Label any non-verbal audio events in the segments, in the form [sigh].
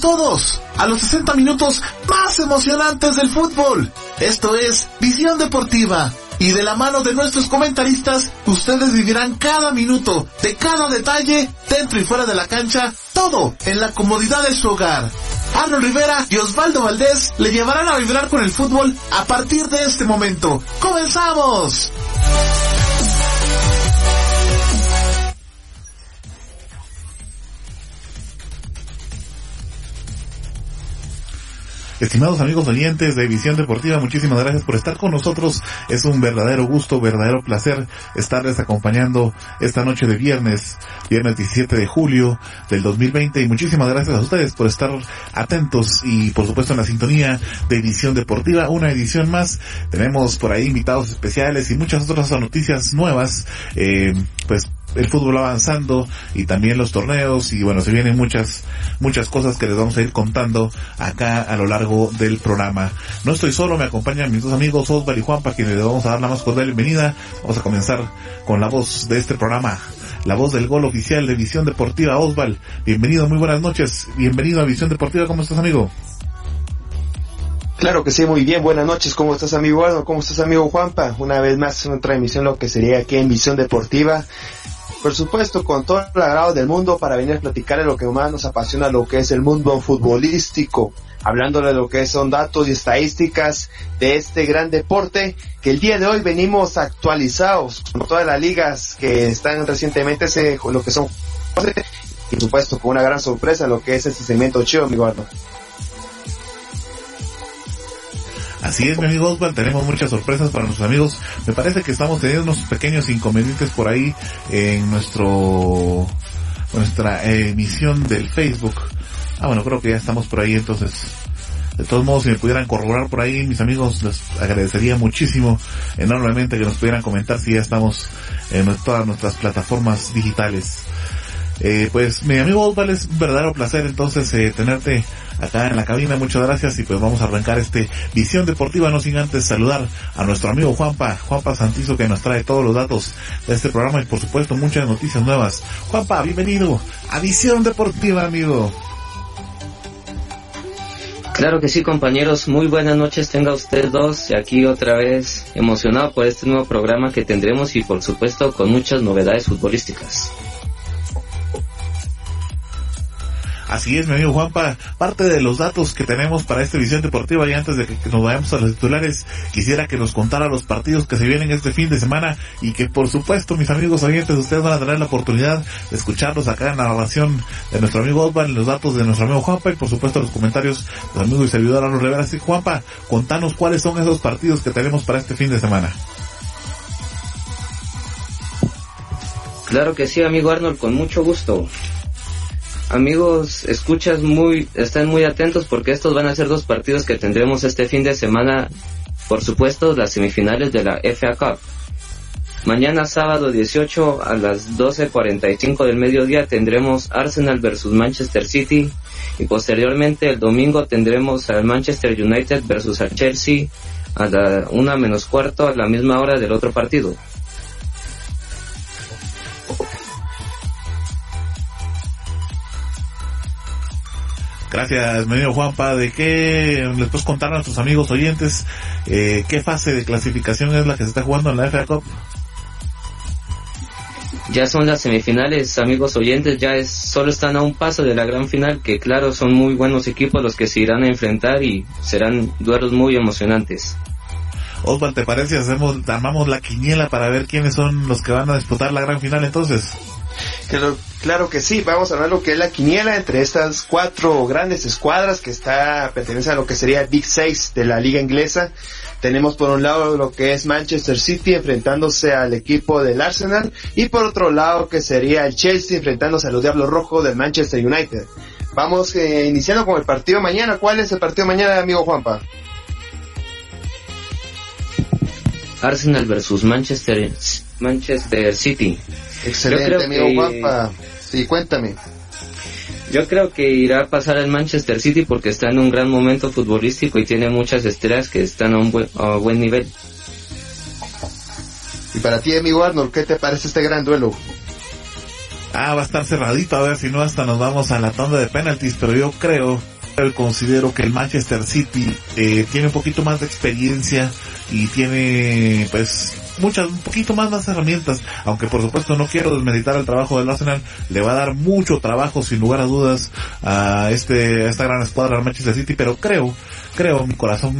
Todos a los 60 minutos más emocionantes del fútbol. Esto es Visión Deportiva. Y de la mano de nuestros comentaristas, ustedes vivirán cada minuto, de cada detalle, dentro y fuera de la cancha, todo en la comodidad de su hogar. Arnold Rivera y Osvaldo Valdés le llevarán a vibrar con el fútbol a partir de este momento. ¡Comenzamos! Estimados amigos oyentes de Visión Deportiva, muchísimas gracias por estar con nosotros. Es un verdadero gusto, verdadero placer estarles acompañando esta noche de viernes, viernes 17 de julio del 2020 y muchísimas gracias a ustedes por estar atentos y por supuesto en la sintonía de Visión Deportiva, una edición más. Tenemos por ahí invitados especiales y muchas otras noticias nuevas, eh, pues el fútbol avanzando y también los torneos y bueno, se vienen muchas, muchas cosas que les vamos a ir contando acá a lo largo del programa. No estoy solo, me acompañan mis dos amigos Osval y Juan para quienes les vamos a dar la más cordial bienvenida. Vamos a comenzar con la voz de este programa. La voz del gol oficial de Visión Deportiva, Osval. Bienvenido, muy buenas noches. Bienvenido a Visión Deportiva, ¿cómo estás amigo? Claro que sí, muy bien. Buenas noches. ¿Cómo estás, amigo Eduardo? ¿Cómo estás, amigo Juanpa? Una vez más, una transmisión lo que sería aquí en Visión Deportiva por supuesto, con todo el agrado del mundo para venir a platicar de lo que más nos apasiona, lo que es el mundo futbolístico, hablando de lo que son datos y estadísticas de este gran deporte, que el día de hoy venimos actualizados con todas las ligas que están recientemente, lo que son, y por supuesto, con una gran sorpresa, lo que es este segmento chido, mi guardo. Así es, mi amigo Osvaldo, tenemos muchas sorpresas para nuestros amigos. Me parece que estamos teniendo unos pequeños inconvenientes por ahí en nuestro nuestra emisión del Facebook. Ah, bueno, creo que ya estamos por ahí, entonces, de todos modos, si me pudieran corroborar por ahí, mis amigos, les agradecería muchísimo, enormemente, que nos pudieran comentar si ya estamos en todas nuestras plataformas digitales. Eh, pues mi amigo Osvaldo, es un verdadero placer entonces eh, tenerte acá en la cabina. Muchas gracias y pues vamos a arrancar este Visión Deportiva, no sin antes saludar a nuestro amigo Juanpa, Juanpa Santizo que nos trae todos los datos de este programa y por supuesto muchas noticias nuevas. Juanpa, bienvenido a Visión Deportiva, amigo. Claro que sí, compañeros. Muy buenas noches tenga usted dos. Aquí otra vez emocionado por este nuevo programa que tendremos y por supuesto con muchas novedades futbolísticas. Así es, mi amigo Juanpa. Parte de los datos que tenemos para esta visión deportiva y antes de que nos vayamos a los titulares, quisiera que nos contara los partidos que se vienen este fin de semana y que por supuesto, mis amigos oyentes, ustedes van a tener la oportunidad de escucharlos acá en la narración de nuestro amigo Osvaldo, los datos de nuestro amigo Juanpa y por supuesto los comentarios de amigo y servidor Arnold Rivera. Así Juanpa, contanos cuáles son esos partidos que tenemos para este fin de semana. Claro que sí, amigo Arnold, con mucho gusto amigos, escuchas muy, están muy atentos porque estos van a ser dos partidos que tendremos este fin de semana, por supuesto, las semifinales de la FA Cup. Mañana sábado 18 a las 12.45 del mediodía tendremos Arsenal versus Manchester City y posteriormente el domingo tendremos al Manchester United versus al Chelsea a la una menos cuarto a la misma hora del otro partido. Gracias, medio Juanpa. ¿De qué les puedes contar a nuestros amigos oyentes eh, qué fase de clasificación es la que se está jugando en la FA Cup? Ya son las semifinales, amigos oyentes, ya es, solo están a un paso de la gran final, que claro, son muy buenos equipos los que se irán a enfrentar y serán duelos muy emocionantes. Osvaldo, ¿te parece? Hacemos, armamos la quiniela para ver quiénes son los que van a disputar la gran final entonces. Claro, claro que sí, vamos a ver lo que es la quiniela entre estas cuatro grandes escuadras que está, pertenece a lo que sería Big Six de la liga inglesa. Tenemos por un lado lo que es Manchester City enfrentándose al equipo del Arsenal y por otro lado que sería el Chelsea enfrentándose a los Diablos Rojos del Manchester United. Vamos eh, iniciando con el partido mañana. ¿Cuál es el partido mañana, amigo Juanpa? Arsenal versus Manchester, Manchester City. Excelente, amigo Juanpa. Sí, cuéntame. Yo creo que irá a pasar al Manchester City porque está en un gran momento futbolístico y tiene muchas estrellas que están a un buen, a buen nivel. Y para ti, amigo Arnold, ¿qué te parece este gran duelo? Ah, va a estar cerradito, a ver si no hasta nos vamos a la tanda de penalties, pero yo creo, considero que el Manchester City eh, tiene un poquito más de experiencia y tiene pues muchas, un poquito más más herramientas, aunque por supuesto no quiero desmeditar el trabajo del Arsenal, le va a dar mucho trabajo sin lugar a dudas a este, a esta gran escuadra del Manchester City, pero creo, creo en mi corazón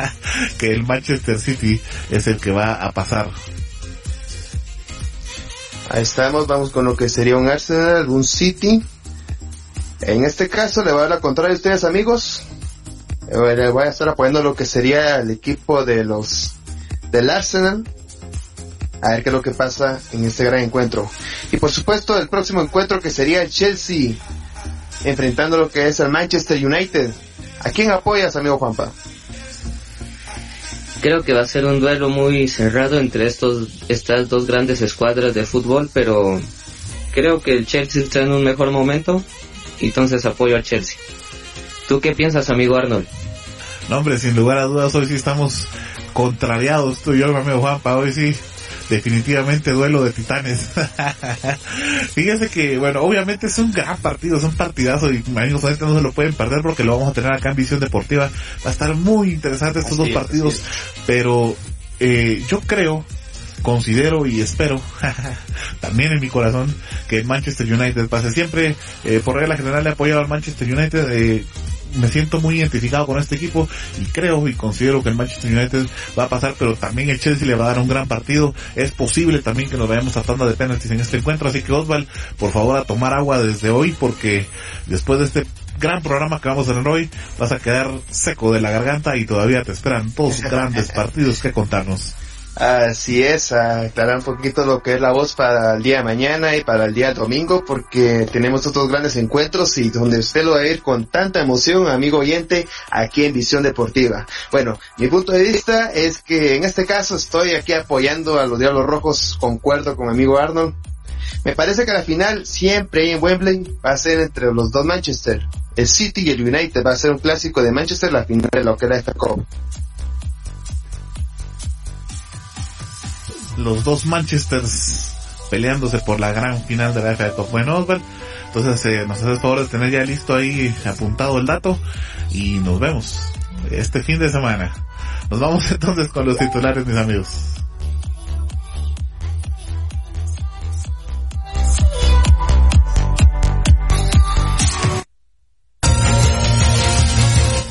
[laughs] que el Manchester City es el que va a pasar Ahí estamos, vamos con lo que sería un Arsenal, un City. En este caso le voy a dar la contraria a ustedes amigos. Eh, le voy a estar apoyando lo que sería el equipo de los del Arsenal. A ver qué es lo que pasa en este gran encuentro. Y por supuesto el próximo encuentro que sería el Chelsea enfrentando lo que es el Manchester United. ¿A quién apoyas, amigo Juanpa? Creo que va a ser un duelo muy cerrado entre estos, estas dos grandes escuadras de fútbol, pero creo que el Chelsea está en un mejor momento, entonces apoyo al Chelsea. ¿Tú qué piensas, amigo Arnold? No, hombre, sin lugar a dudas, hoy sí estamos contrariados, tú y yo, amigo Juanpa, hoy sí definitivamente duelo de titanes. [laughs] Fíjense que, bueno, obviamente es un gran partido, es un partidazo y amigos, no se lo pueden perder porque lo vamos a tener acá en Visión Deportiva. Va a estar muy interesante estos dos partidos, pero eh, yo creo considero y espero [laughs] también en mi corazón que Manchester United pase siempre eh, por regla general he apoyado al Manchester United eh, me siento muy identificado con este equipo y creo y considero que el Manchester United va a pasar, pero también el Chelsea le va a dar un gran partido. Es posible también que nos vayamos a tanda de penaltis en este encuentro, así que Osval, por favor a tomar agua desde hoy porque después de este gran programa que vamos a tener hoy, vas a quedar seco de la garganta y todavía te esperan dos [laughs] grandes partidos que contarnos. Así es, aclarar un poquito lo que es la voz para el día de mañana y para el día domingo, porque tenemos otros grandes encuentros y donde usted lo va a ir con tanta emoción, amigo oyente, aquí en Visión Deportiva. Bueno, mi punto de vista es que en este caso estoy aquí apoyando a los Diablos Rojos, concuerdo con mi amigo Arnold. Me parece que la final siempre en Wembley va a ser entre los dos Manchester. El City y el United va a ser un clásico de Manchester la final de lo que era esta Copa. Los dos Manchesters peleándose por la gran final de la FA Cup. Bueno, Osvaldo, entonces eh, nos haces favor de tener ya listo ahí apuntado el dato y nos vemos este fin de semana. Nos vamos [laughs] entonces con los titulares, mis amigos.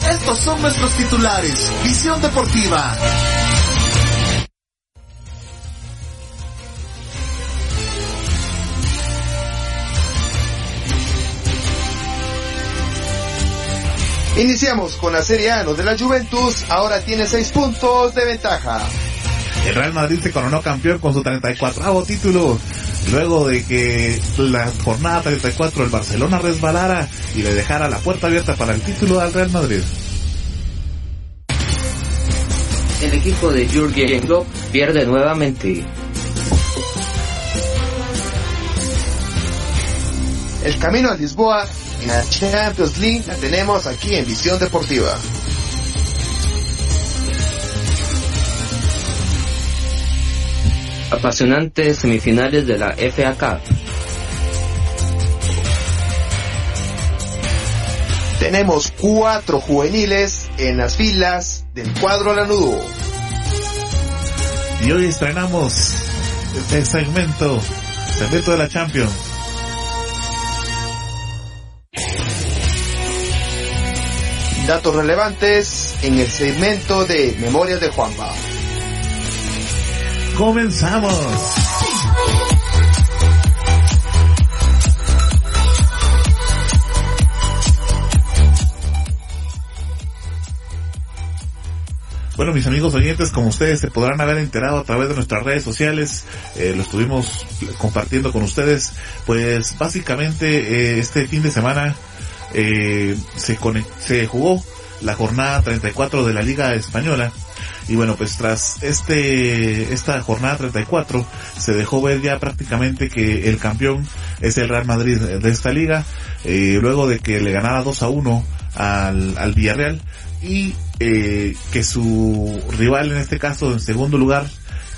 Estos son nuestros titulares. Visión Deportiva. Iniciamos con la Serie A, de la Juventus ahora tiene 6 puntos de ventaja. El Real Madrid se coronó campeón con su 34 título, luego de que la jornada 34 el Barcelona resbalara y le dejara la puerta abierta para el título al Real Madrid. El equipo de Jurgen Klopp pierde nuevamente. El camino a Lisboa en la Champions League la tenemos aquí en Visión Deportiva. Apasionantes semifinales de la FA Cup. Tenemos cuatro juveniles en las filas del cuadro lanudo. Y hoy estrenamos este segmento, segmento de la Champions Datos relevantes en el segmento de Memorias de Juanpa. Comenzamos. Bueno, mis amigos oyentes, como ustedes se podrán haber enterado a través de nuestras redes sociales, eh, lo estuvimos compartiendo con ustedes, pues básicamente eh, este fin de semana eh, se, se jugó la jornada 34 de la Liga Española. Y bueno, pues tras este, esta jornada 34 se dejó ver ya prácticamente que el campeón es el Real Madrid de esta liga, eh, luego de que le ganara 2 a 1 al, al Villarreal y eh, que su rival en este caso en segundo lugar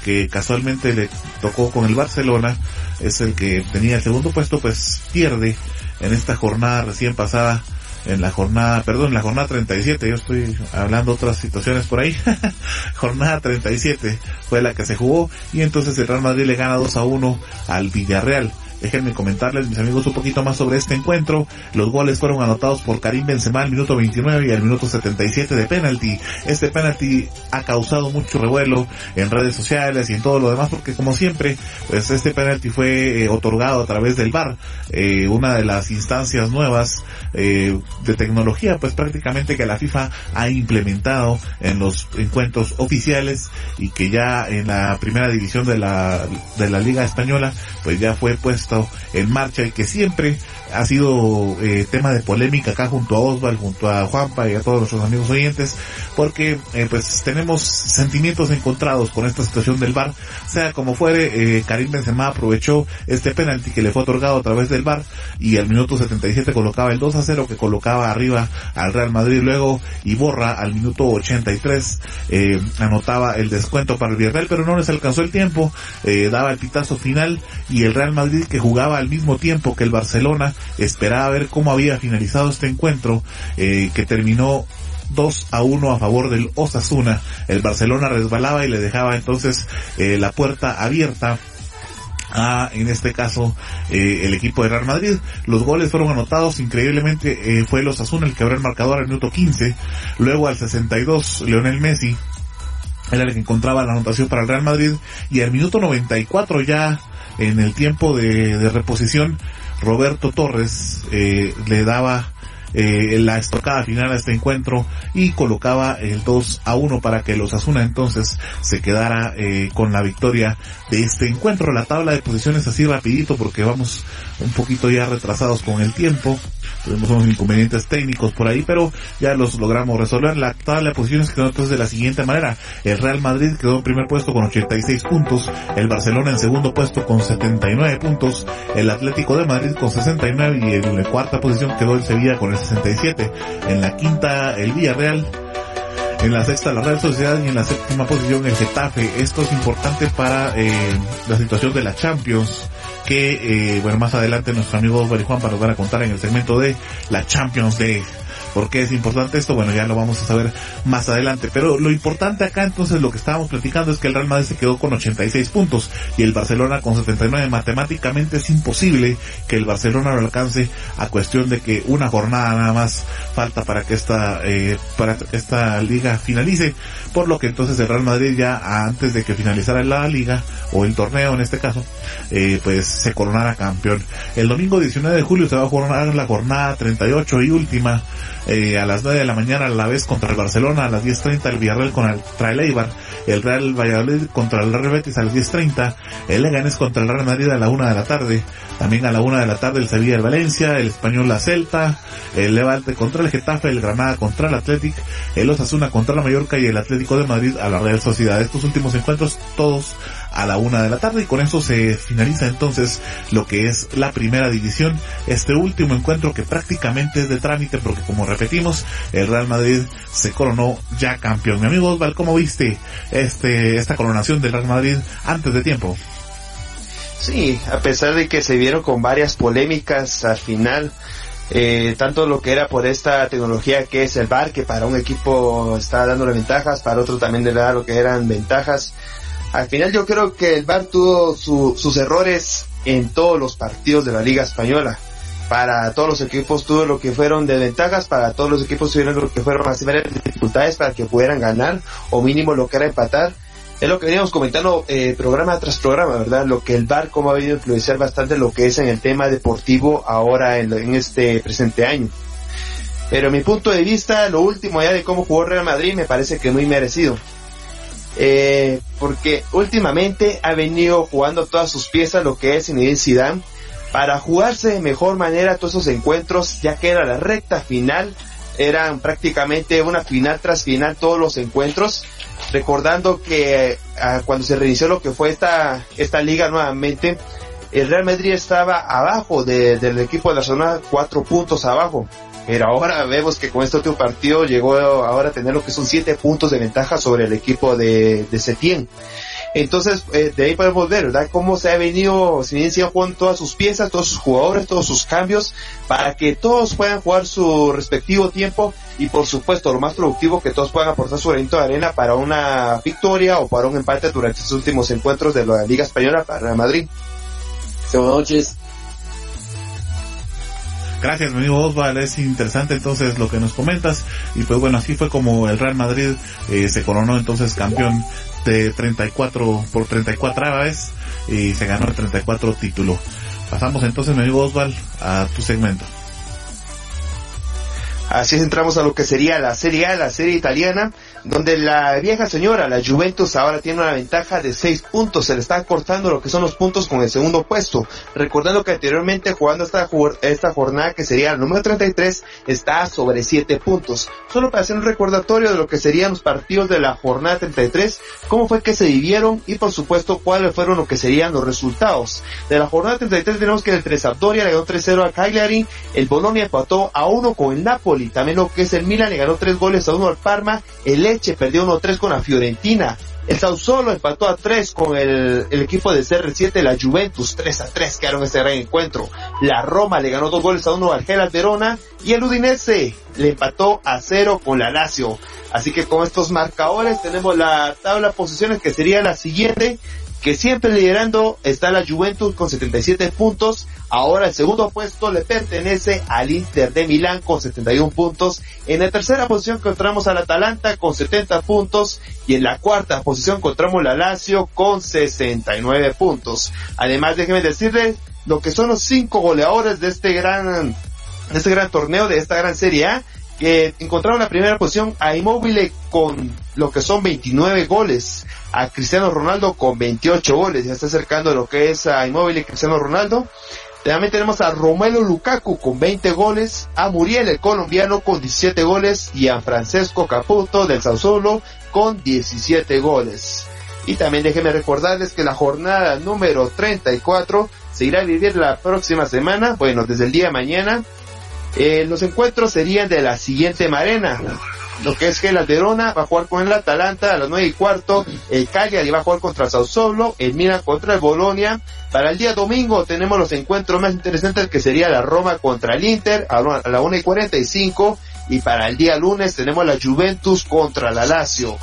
que casualmente le tocó con el Barcelona, es el que tenía el segundo puesto, pues pierde en esta jornada recién pasada en la jornada, perdón, en la jornada 37, yo estoy hablando otras situaciones por ahí, [laughs] jornada 37 fue la que se jugó y entonces el Real Madrid le gana 2 a 1 al Villarreal. Déjenme comentarles, mis amigos, un poquito más sobre este encuentro. Los goles fueron anotados por Karim Benzema al minuto 29 y al minuto 77 de penalti. Este penalti ha causado mucho revuelo en redes sociales y en todo lo demás porque como siempre, pues este penalti fue eh, otorgado a través del VAR, eh, una de las instancias nuevas eh, de tecnología, pues prácticamente que la FIFA ha implementado en los encuentros oficiales y que ya en la primera división de la, de la Liga Española, pues ya fue puesto en marcha y que siempre ha sido eh, tema de polémica acá junto a Osval, junto a Juanpa y a todos nuestros amigos oyentes, porque eh, pues tenemos sentimientos encontrados con esta situación del VAR, sea como fuere, eh, Karim Benzema aprovechó este penalti que le fue otorgado a través del VAR y al minuto 77 colocaba el 2 a 0 que colocaba arriba al Real Madrid. Luego y borra al minuto 83 eh, anotaba el descuento para el Villarreal pero no les alcanzó el tiempo, eh, daba el pitazo final y el Real Madrid que jugaba al mismo tiempo que el Barcelona esperaba ver cómo había finalizado este encuentro eh, que terminó 2 a 1 a favor del Osasuna. El Barcelona resbalaba y le dejaba entonces eh, la puerta abierta a, en este caso, eh, el equipo de Real Madrid. Los goles fueron anotados, increíblemente fue el Osasuna el que abrió el marcador al minuto 15, luego al 62 Leonel Messi era el que encontraba la anotación para el Real Madrid y al minuto 94 ya en el tiempo de reposición Roberto Torres eh, le daba eh, la estocada final a este encuentro y colocaba el 2 a 1 para que los Asuna entonces se quedara eh, con la victoria de este encuentro. La tabla de posiciones así rapidito porque vamos un poquito ya retrasados con el tiempo. Tuvimos unos inconvenientes técnicos por ahí, pero ya los logramos resolver. La tabla de posiciones quedó entonces de la siguiente manera. El Real Madrid quedó en primer puesto con 86 puntos, el Barcelona en segundo puesto con 79 puntos, el Atlético de Madrid con 69 y en la cuarta posición quedó el Sevilla con el 67. En la quinta el Villarreal en la sexta la Real Sociedad y en la séptima posición el Getafe. Esto es importante para eh, la situación de la Champions que eh, bueno más adelante nuestro amigo Juan para nos a contar en el segmento de la Champions League. ¿Por qué es importante esto? Bueno, ya lo vamos a saber más adelante. Pero lo importante acá entonces lo que estábamos platicando es que el Real Madrid se quedó con 86 puntos y el Barcelona con 79. Matemáticamente es imposible que el Barcelona lo alcance a cuestión de que una jornada nada más falta para que esta, eh, para que esta liga finalice. Por lo que entonces el Real Madrid ya antes de que finalizara la liga o el torneo en este caso, eh, pues se coronara campeón. El domingo 19 de julio se va a coronar la jornada 38 y última eh, a las 9 de la mañana a la vez contra el Barcelona, a las 10.30 el Villarreal contra el Eibar, el Real Valladolid contra el Real Betis a las 10.30, el Leganés contra el Real Madrid a la 1 de la tarde, también a la 1 de la tarde el Sevilla el Valencia, el Español la Celta, el Levante contra el Getafe, el Granada contra el Athletic, el Osasuna contra la Mallorca y el Atlético de Madrid a la Real Sociedad. Estos últimos encuentros todos a la una de la tarde y con eso se finaliza entonces lo que es la primera división. Este último encuentro que prácticamente es de trámite porque como repetimos, el Real Madrid se coronó ya campeón. Mi amigo Osval, ¿cómo viste este, esta coronación del Real Madrid antes de tiempo? Sí, a pesar de que se vieron con varias polémicas al final, eh, tanto lo que era por esta tecnología que es el VAR, que para un equipo está dándole ventajas, para otro también le da lo que eran ventajas. Al final yo creo que el VAR tuvo sus errores en todos los partidos de la Liga Española. Para todos los equipos tuvo lo que fueron de ventajas, para todos los equipos tuvieron lo que fueron más dificultades para que pudieran ganar o mínimo lo que era empatar. Es lo que veníamos comentando eh, programa tras programa, ¿verdad? Lo que el VAR como ha venido a influenciar bastante lo que es en el tema deportivo ahora en, en este presente año. Pero mi punto de vista, lo último ya de cómo jugó Real Madrid me parece que muy merecido eh, porque últimamente ha venido jugando todas sus piezas lo que es Zinedine Zidane para jugarse de mejor manera todos esos encuentros ya que era la recta final eran prácticamente una final tras final todos los encuentros. Recordando que ah, cuando se reinició lo que fue esta esta liga nuevamente el Real Madrid estaba abajo del equipo de la zona cuatro puntos abajo pero ahora vemos que con este último partido llegó ahora a tener lo que son siete puntos de ventaja sobre el equipo de, de Setien. Entonces, eh, de ahí podemos ver, ¿verdad? Cómo se ha venido, si bien se han todas sus piezas, todos sus jugadores, todos sus cambios, para que todos puedan jugar su respectivo tiempo y por supuesto lo más productivo que todos puedan aportar su granito de arena para una victoria o para un empate durante estos últimos encuentros de la Liga Española para Madrid. Buenas noches. Gracias, mi amigo Osval. Es interesante entonces lo que nos comentas. Y pues bueno, así fue como el Real Madrid eh, se coronó entonces campeón de 34 por 34 vez y se ganó el 34 título. Pasamos entonces, mi amigo Osval, a tu segmento. Así entramos a lo que sería la Serie A, la serie italiana, donde la vieja señora, la Juventus, ahora tiene una ventaja de 6 puntos. Se le está cortando lo que son los puntos con el segundo puesto. Recordando que anteriormente jugando esta, esta jornada, que sería el número 33, está sobre 7 puntos. Solo para hacer un recordatorio de lo que serían los partidos de la jornada 33, cómo fue que se vivieron y por supuesto cuáles fueron lo que serían los resultados. De la jornada 33 tenemos que el 3 Sampdoria le ganó 3-0 a Cagliari, el Bologna empató a 1 con el Napoli También lo que es el Milan le ganó tres goles a uno al Parma. El Leche perdió 1-3 con la Fiorentina. El Sassuolo empató a 3 con el, equipo de CR7, la Juventus, 3 a 3 quedaron este gran encuentro. La Roma le ganó dos goles a uno al Gelas Verona y el Udinese le empató a 0 con la Lazio. Así que con estos marcadores tenemos la tabla de posiciones que sería la siguiente que siempre liderando está la Juventus con 77 puntos. Ahora el segundo puesto le pertenece al Inter de Milán con 71 puntos. En la tercera posición encontramos al Atalanta con 70 puntos. Y en la cuarta posición encontramos la Lazio con 69 puntos. Además, déjenme decirles lo que son los cinco goleadores de este gran, de este gran torneo, de esta gran Serie A que encontraron la primera posición a Immobile con lo que son 29 goles, a Cristiano Ronaldo con 28 goles, ya está acercando lo que es a Immobile Cristiano Ronaldo. También tenemos a Romelu Lukaku con 20 goles, a Muriel el colombiano con 17 goles y a Francesco Caputo del Sassuolo con 17 goles. Y también déjenme recordarles que la jornada número 34 se irá a vivir la próxima semana, bueno, desde el día de mañana, eh, los encuentros serían de la siguiente manera. Lo que es que la Verona va a jugar con el Atalanta a las nueve y cuarto, el Cagliari va a jugar contra el Sassuolo, el Milan contra el Bolonia. Para el día domingo tenemos los encuentros más interesantes que sería la Roma contra el Inter a la una y cuarenta y cinco y para el día lunes tenemos la Juventus contra la Lazio.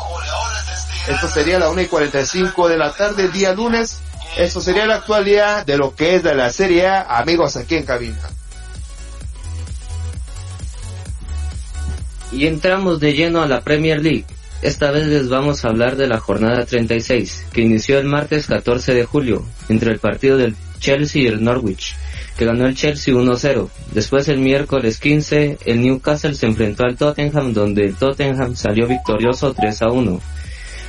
Esto sería la una y cuarenta y cinco de la tarde el día lunes. Eso sería la actualidad de lo que es de la Serie A, amigos aquí en cabina. Y entramos de lleno a la Premier League. Esta vez les vamos a hablar de la jornada 36, que inició el martes 14 de julio, entre el partido del Chelsea y el Norwich, que ganó el Chelsea 1-0. Después el miércoles 15, el Newcastle se enfrentó al Tottenham, donde el Tottenham salió victorioso 3-1.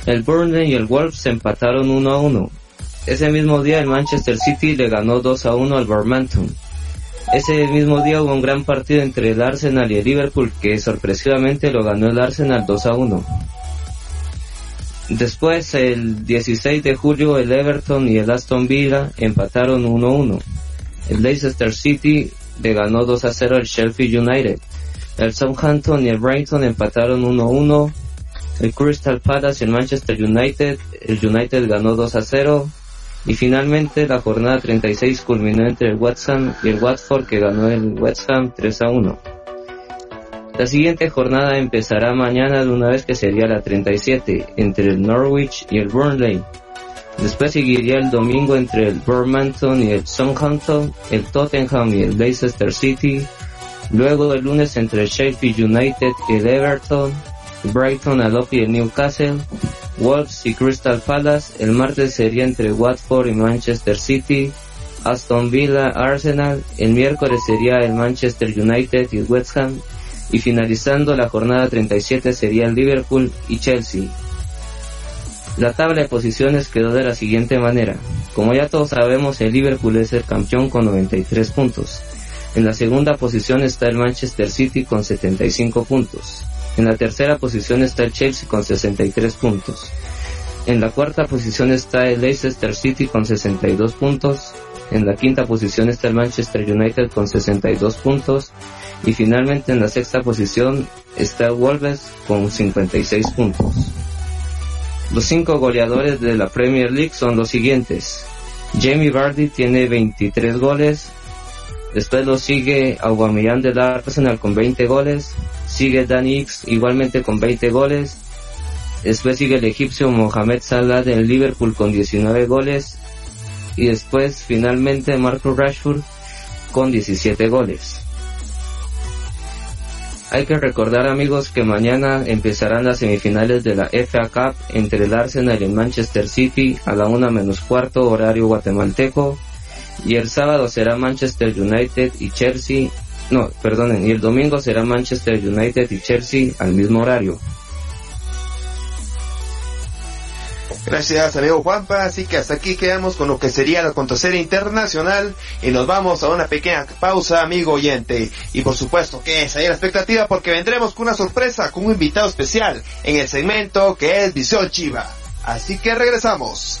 El Burnley y el Wolves se empataron 1-1. Ese mismo día el Manchester City le ganó 2-1 al Barmanton. Ese mismo día hubo un gran partido entre el Arsenal y el Liverpool que sorpresivamente lo ganó el Arsenal 2 a 1. Después, el 16 de julio, el Everton y el Aston Villa empataron 1-1. El Leicester City le ganó 2 a 0 al Sheffield United. El Southampton y el Brighton empataron 1-1. El Crystal Palace y el Manchester United, el United ganó 2 a 0. Y finalmente la jornada 36 culminó entre el West y el Watford que ganó el West Ham 3 a 1. La siguiente jornada empezará mañana de una vez que sería la 37 entre el Norwich y el Burnley. Después seguiría el domingo entre el Birmingham y el Southampton, el Tottenham y el Leicester City. Luego el lunes entre el Sheffield United y el Everton, Brighton, Alop y el Newcastle. Wolves y Crystal Palace. El martes sería entre Watford y Manchester City. Aston Villa, Arsenal. El miércoles sería el Manchester United y West Ham. Y finalizando la jornada 37 sería el Liverpool y Chelsea. La tabla de posiciones quedó de la siguiente manera. Como ya todos sabemos, el Liverpool es el campeón con 93 puntos. En la segunda posición está el Manchester City con 75 puntos. En la tercera posición está el Chelsea con 63 puntos. En la cuarta posición está el Leicester City con 62 puntos. En la quinta posición está el Manchester United con 62 puntos. Y finalmente en la sexta posición está el Wolves con 56 puntos. Los cinco goleadores de la Premier League son los siguientes. Jamie Vardy tiene 23 goles. Después lo sigue Aubameyang del Arsenal con 20 goles. Sigue Danny X igualmente con 20 goles. Después sigue el egipcio Mohamed Salah del Liverpool con 19 goles. Y después finalmente Marco Rashford con 17 goles. Hay que recordar amigos que mañana empezarán las semifinales de la FA Cup entre el Arsenal y el Manchester City a la una menos cuarto horario guatemalteco y el sábado será Manchester United y Chelsea, no, perdonen, y el domingo será Manchester United y Chelsea al mismo horario. Gracias, amigo Juanpa. Así que hasta aquí quedamos con lo que sería la acontecer internacional y nos vamos a una pequeña pausa, amigo oyente. Y por supuesto que es ahí la expectativa porque vendremos con una sorpresa, con un invitado especial en el segmento que es Visión Chiva. Así que regresamos.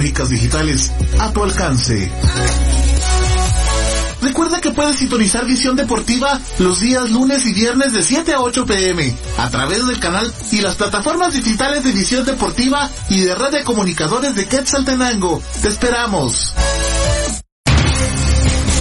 digitales a tu alcance. Recuerda que puedes sintonizar Visión Deportiva los días lunes y viernes de 7 a 8 pm a través del canal y las plataformas digitales de Visión Deportiva y de Red de Comunicadores de Quetzaltenango. Te esperamos.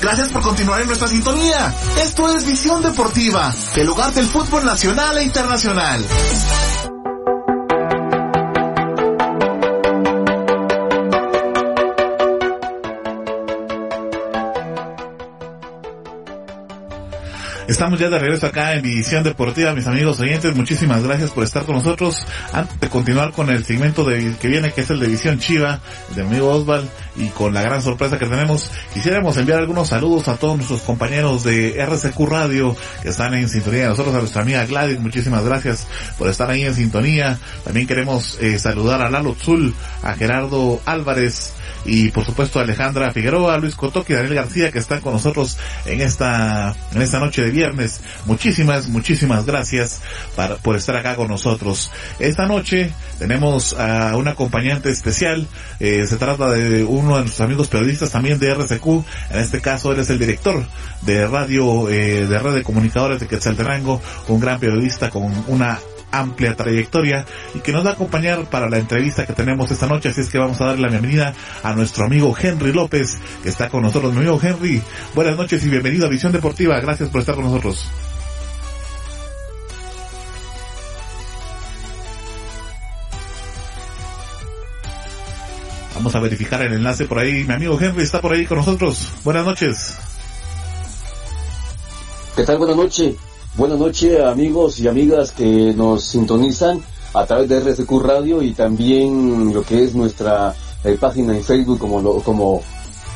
Gracias por continuar en nuestra sintonía. Esto es Visión Deportiva, el lugar del fútbol nacional e internacional. Estamos ya de regreso acá en Visión Deportiva, mis amigos oyentes. Muchísimas gracias por estar con nosotros. Antes de continuar con el segmento de, que viene, que es el de Visión Chiva, del amigo Osval, y con la gran sorpresa que tenemos, quisiéramos enviar algunos saludos a todos nuestros compañeros de RCQ Radio que están en sintonía de nosotros, a nuestra amiga Gladys. Muchísimas gracias por estar ahí en sintonía. También queremos eh, saludar a Lalo Zul, a Gerardo Álvarez, y por supuesto Alejandra Figueroa, Luis Cotoque y Daniel García que están con nosotros en esta, en esta noche de viernes. Muchísimas, muchísimas gracias por estar acá con nosotros. Esta noche tenemos a un acompañante especial. Eh, se trata de uno de nuestros amigos periodistas también de RCQ. En este caso, él es el director de radio, eh, de red de comunicadores de Quetzaltenango, un gran periodista con una amplia trayectoria y que nos va a acompañar para la entrevista que tenemos esta noche. Así es que vamos a darle la bienvenida a nuestro amigo Henry López, que está con nosotros. Mi amigo Henry, buenas noches y bienvenido a Visión Deportiva. Gracias por estar con nosotros. Vamos a verificar el enlace por ahí. Mi amigo Henry está por ahí con nosotros. Buenas noches. ¿Qué tal? Buenas noches. Buenas noches amigos y amigas que nos sintonizan a través de RSQ Radio y también lo que es nuestra eh, página en Facebook como, lo, como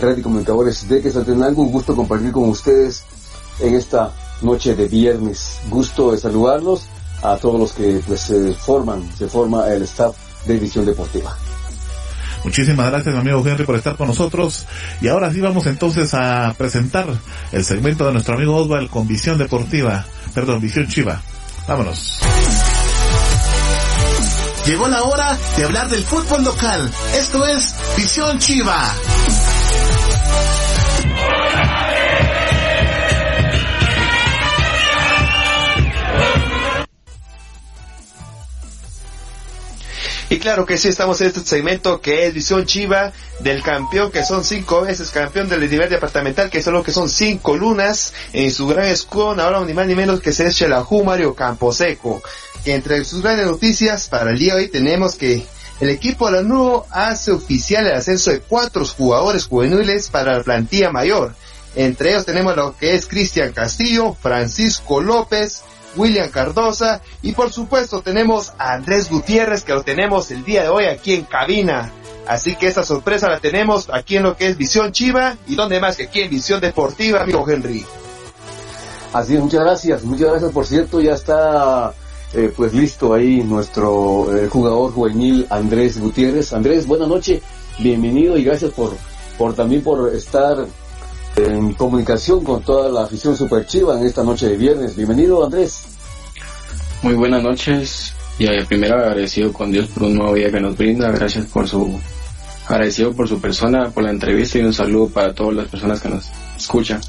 Red de Comunicadores de Quesaltenango. Un gusto compartir con ustedes en esta noche de viernes. Gusto de saludarlos a todos los que pues se forman, se forma el staff de Visión Deportiva. Muchísimas gracias, amigo Henry, por estar con nosotros. Y ahora sí vamos entonces a presentar el segmento de nuestro amigo Oswald con Visión Deportiva, perdón, Visión Chiva. Vámonos. Llegó la hora de hablar del fútbol local. Esto es Visión Chiva. Y claro que sí, estamos en este segmento que es Visión Chiva del campeón, que son cinco veces campeón del nivel departamental, que es lo que son cinco lunas en su gran escudo, ahora ni más ni menos que se es Shelahu Mario Camposeco. Entre sus grandes noticias para el día de hoy tenemos que el equipo de la Nuevo hace oficial el ascenso de cuatro jugadores juveniles para la plantilla mayor. Entre ellos tenemos lo que es Cristian Castillo, Francisco López, William Cardosa y por supuesto tenemos a Andrés Gutiérrez que lo tenemos el día de hoy aquí en cabina. Así que esta sorpresa la tenemos aquí en lo que es Visión Chiva y donde más que aquí en Visión Deportiva, amigo Henry. Así es, muchas gracias, muchas gracias por cierto, ya está eh, pues listo ahí nuestro eh, jugador juvenil Andrés Gutiérrez. Andrés, buenas noches, bienvenido y gracias por, por también por estar en comunicación con toda la afición super chiva en esta noche de viernes. Bienvenido Andrés. Muy buenas noches y primero agradecido con Dios por un nuevo día que nos brinda, gracias por su agradecido por su persona, por la entrevista y un saludo para todas las personas que nos escuchan.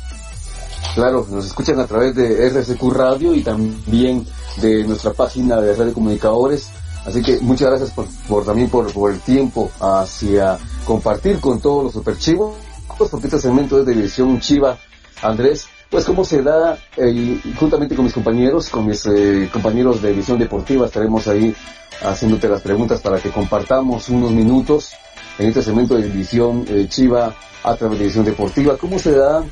Claro, nos escuchan a través de RSQ Radio y también de nuestra página de de comunicadores. Así que muchas gracias por, también por, por, el tiempo hacia compartir con todos los superchivos porque este segmento es de División Chiva. Andrés, pues cómo se da, eh, juntamente con mis compañeros, con mis eh, compañeros de División Deportiva, estaremos ahí haciéndote las preguntas para que compartamos unos minutos en este segmento de División eh, Chiva a través de División Deportiva. ¿Cómo se da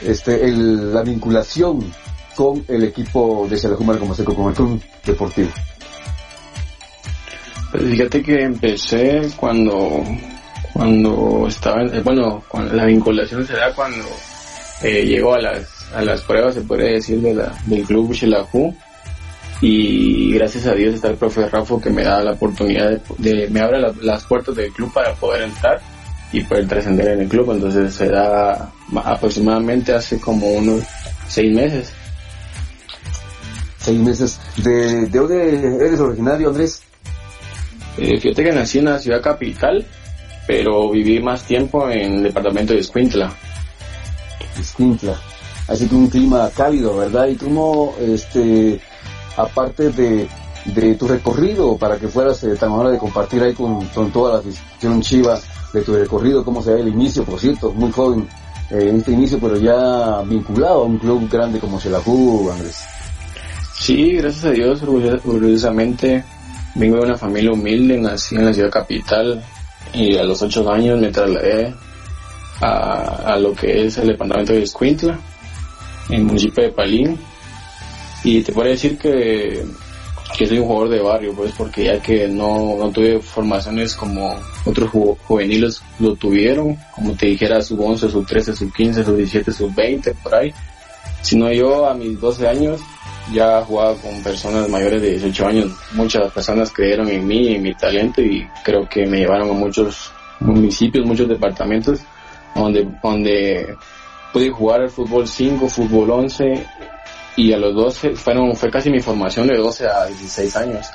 este, la vinculación con el equipo de Xalajumar como seco con el club deportivo? Pues fíjate que empecé cuando cuando estaba, eh, bueno, la vinculación se da cuando eh, llegó a las, a las pruebas, se puede decir, de la, del club Shelahu. Y gracias a Dios está el profe Rafa que me da la oportunidad de, me abre las puertas del club para poder entrar y poder trascender en el club. Entonces se da aproximadamente hace como unos seis meses. Seis meses. ¿De, de dónde eres originario, Andrés? Eh, fíjate que nací en la ciudad capital, pero viví más tiempo en el departamento de Escuintla. Escuintla. Así que un clima cálido, ¿verdad? Y cómo, este, aparte de, de tu recorrido, para que fueras eh, tan amable de compartir ahí con, toda la afición chiva de tu recorrido, cómo se ve el inicio, por cierto, muy joven eh, en este inicio, pero ya vinculado a un club grande como Xelajú, Andrés. Sí, gracias a Dios, orgullosamente vengo de una familia humilde, nací en la ciudad capital, y a los ocho años me trasladé a, a lo que es el departamento de Escuintla, en el municipio de Palín. Y te puedo decir que, que soy un jugador de barrio, pues porque ya que no, no tuve formaciones como otros juveniles lo tuvieron, como te dijera sub 11, sub 13, sub 15, sub 17, sub 20, por ahí. Sino yo a mis 12 años ya jugaba con personas mayores de 18 años. Muchas personas creyeron en mí, en mi talento y creo que me llevaron a muchos municipios, muchos departamentos donde, donde pude jugar al fútbol 5, fútbol 11 y a los 12 fueron, fue casi mi formación de 12 a 16 años.